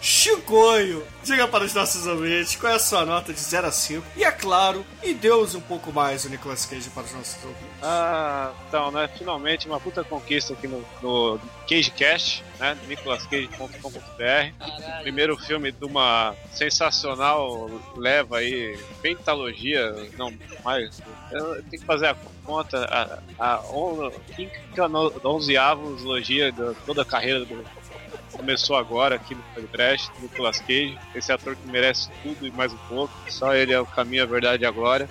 Chicoio, diga para os nossos ouvintes qual é a sua nota de 0 a 5. E é claro, e Deus um pouco mais o Nicolas Cage para os nossos ouvintes. Ah, então, né? Finalmente uma puta conquista aqui no, no CageCast, né? nicolascage.com.br. Primeiro filme de uma sensacional leva aí, pentalogia, não mais. Eu tenho que fazer a conta, a, a on, no- onzeava logia de toda a carreira do, começou agora aqui no podcast, Nicolas Cage. Esse ator que merece tudo e mais um pouco. Só ele é o caminho, a verdade e a glória.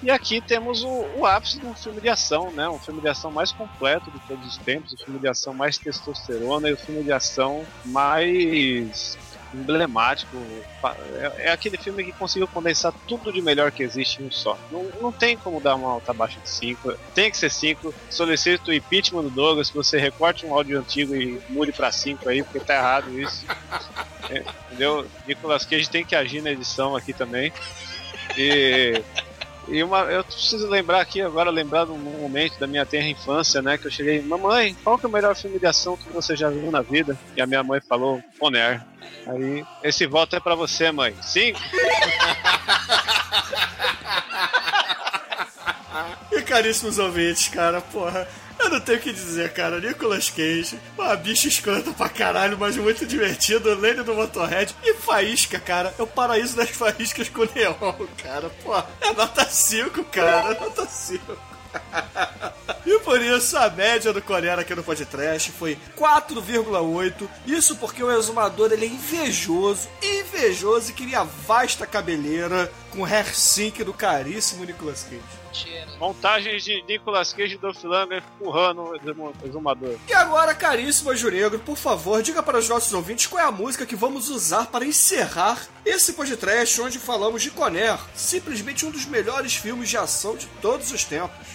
E aqui temos o, o ápice de um filme de ação, né? Um filme de ação mais completo de todos os tempos, o filme de ação mais testosterona e o filme de ação mais emblemático. É, é aquele filme que conseguiu condensar tudo de melhor que existe em um só. Não, não tem como dar uma nota abaixo de 5. Tem que ser 5. Solicito o impeachment do Douglas, que você recorte um áudio antigo e mude pra 5 aí, porque tá errado isso. É, entendeu? Nicolas Cage tem que agir na edição aqui também. E e uma, eu preciso lembrar aqui agora, lembrar de um momento da minha terra infância, né? Que eu cheguei, mamãe, qual que é o melhor filme de ação que você já viu na vida? E a minha mãe falou, Conner. Aí, esse voto é pra você, mãe. Sim? E caríssimos ouvintes, cara, porra. Eu não tenho o que dizer, cara. Nicolas Cage, uma bicha escrota pra caralho, mas muito divertido. Lene do Motorhead e Faísca, cara. É o paraíso das faíscas com neon, cara. Pô, é nota 5, cara. É nota 5. E por isso a média do Coreano aqui no podcast foi 4,8. Isso porque o exumador ele é invejoso, invejoso e queria vasta cabeleira com hair sync do caríssimo Nicolas Cage. Montagens de Nicolas Cage e Dolph Lundgren empurrando o exumador. E agora, caríssimo Juregro, por favor, diga para os nossos ouvintes qual é a música que vamos usar para encerrar esse podcast onde falamos de Conner, simplesmente um dos melhores filmes de ação de todos os tempos.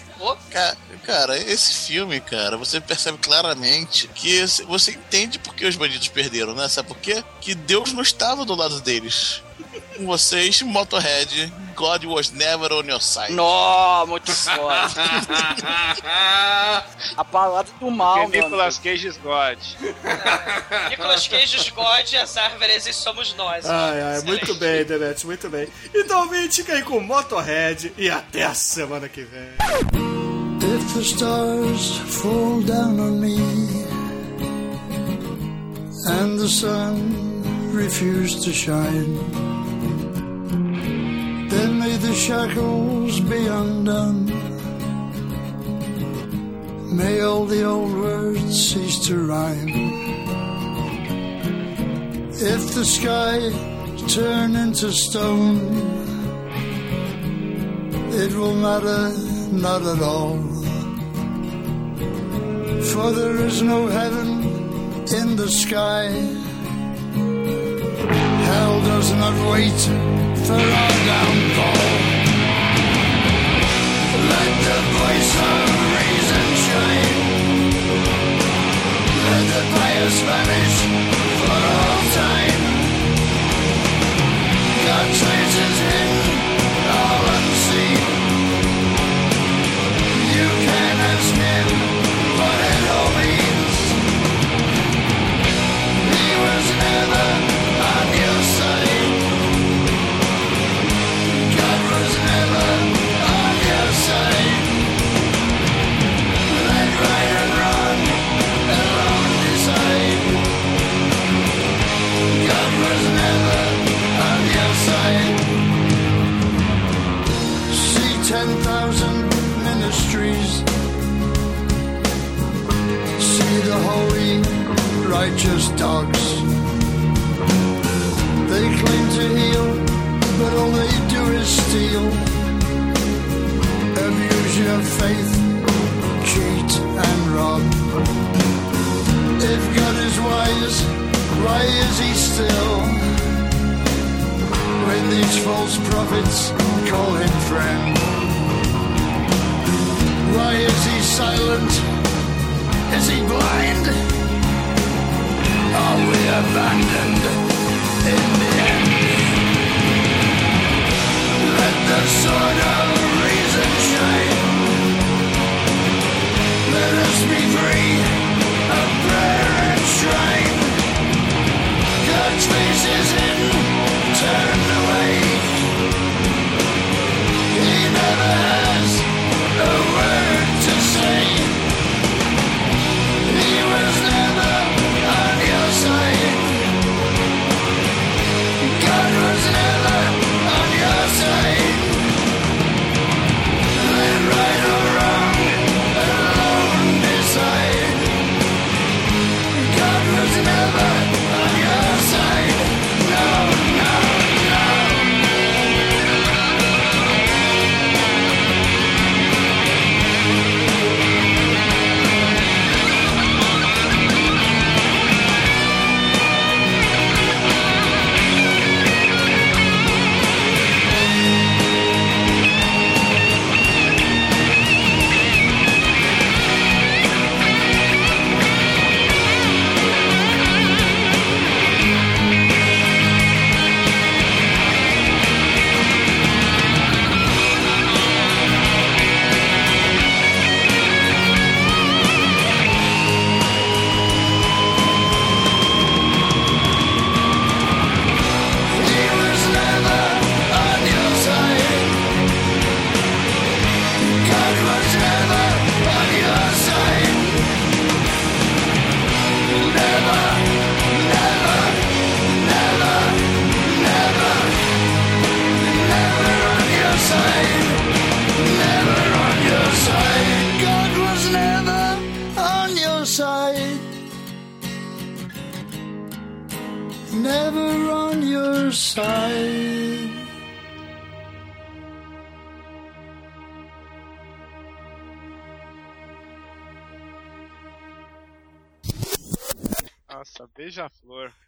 Ca- Cara, esse filme, cara, você percebe claramente que esse- você entende por que os bandidos perderam, né? Sabe por quê? Que Deus não estava do lado deles. Com vocês, Motorhead, God was never on your side. Nó, muito foda. A palavra do mal, Porque Nicolas Cage is God. Nicolas Cage, God e as árvores somos nós. Ai, ai, muito bem, Demet, muito bem. Então, ouvinte, fica aí com Motorhead e até a semana que vem. If the stars fall down on me and the sun refuse to shine, then may the shackles be undone. May all the old words cease to rhyme. If the sky turn into stone, it will matter not at all. For there is no heaven in the sky. Hell does not wait for our downfall. Let the voice of reason shine. Let the bias vanish for all time. God traces hidden, righteous dogs. They claim to heal, but all they do is steal. Abuse your faith, cheat and rob. If God is wise, why is he still? When these false prophets call him friend. Why is he silent? Is he blind? Are we abandoned in the end? Let the of reason shine. Let us be free of prayer and shrine. God's face is turned away. He never has a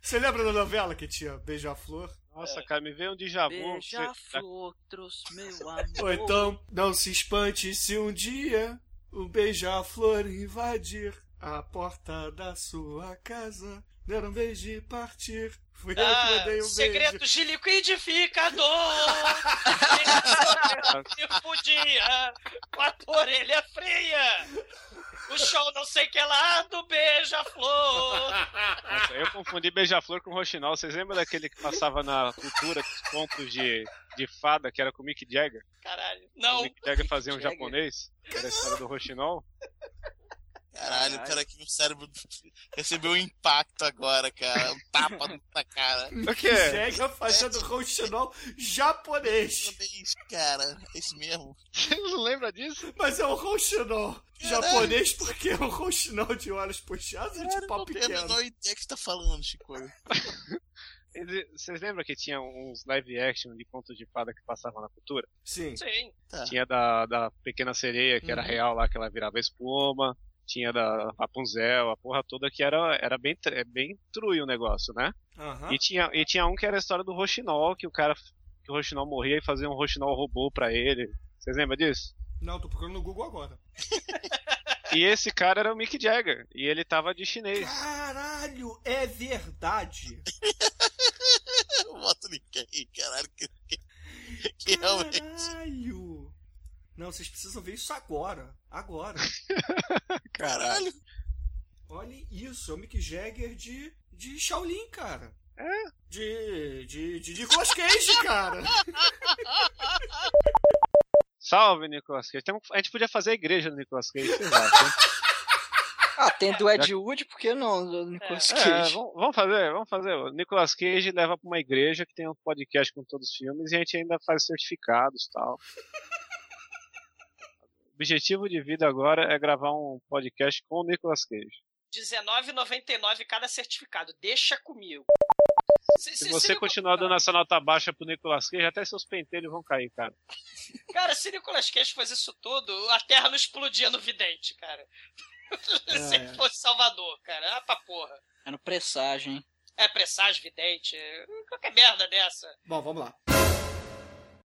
Você lembra da novela que tinha Beija-Flor? Nossa, cara, me veio um déjà vu. Beija-flor, trouxe meu amor. Ou então, não se espante se um dia o beija-flor invadir a porta da sua casa. Der um beijo e partir. Fui eu que Ah, mandei um segredos beijo. de liquidificador. Se podia com a tua orelha fria. O show não sei que lá do beija-flor. Eu confundi beija-flor com roxinol. Vocês lembram daquele que passava na cultura, os contos de, de fada, que era com o Mick Jagger? Caralho. O Não. Mick Jagger fazia um Jagger. japonês, que era a história do roxinol. Caralho, cara, que meu cérebro recebeu um impacto agora, cara. Um tapa na cara. O quê? Chega fazendo rouxinol japonês. Japonês, cara. É isso mesmo. Você não lembra disso? Mas é um rouxinol japonês porque é um rouxinol de olhos puxados e de pau não tenho a pequeno. menor ideia que você tá falando, Chico. Vocês lembram que tinha uns live action de contos de fada que passavam na cultura? Sim. Sim. Tá. Tinha da, da Pequena Sereia, que era Uhum. real lá, que ela virava espuma. Tinha da Rapunzel, a porra toda que era, era bem, é bem true o negócio, né? Aham. E, tinha, e tinha um que era a história do Roxinol, que o cara, que o Roxinol morria e fazia um Roxinol robô pra ele. Vocês lembram disso? Não, tô procurando no Google agora. E esse cara era o Mick Jagger, e ele tava de chinês. Caralho, é verdade. Eu voto ninguém, caralho. Que, que, que realmente. Caralho. Não, vocês precisam ver isso agora. Agora. Caralho. Olhem isso, é o Mick Jagger de, de Shaolin, cara. É? De, de, de Nicolas Cage, cara. Salve, Nicolas Cage. Tem a gente podia fazer a igreja do Nicolas Cage, vocês acham? Ah, tem do Ed Wood, por que não? Do Nicolas É, Cage. vamos, vamos fazer, vamos fazer. O Nicolas Cage leva pra uma igreja que tem um podcast com todos os filmes e a gente ainda faz certificados e tal. O objetivo de vida agora é gravar um podcast com o Nicolas Cage. R$19,99 cada certificado. Deixa comigo. Se, Se você continuar dando essa nota baixa pro Nicolas Cage, até seus pentelhos vão cair, cara. Cara, se Nicolas Cage fosse isso tudo, a Terra não explodia no vidente, cara. se É. fosse Salvador, cara. Ah, pra porra. É no presságio, hein? É presságio, vidente, qualquer merda dessa. Bom, vamos lá.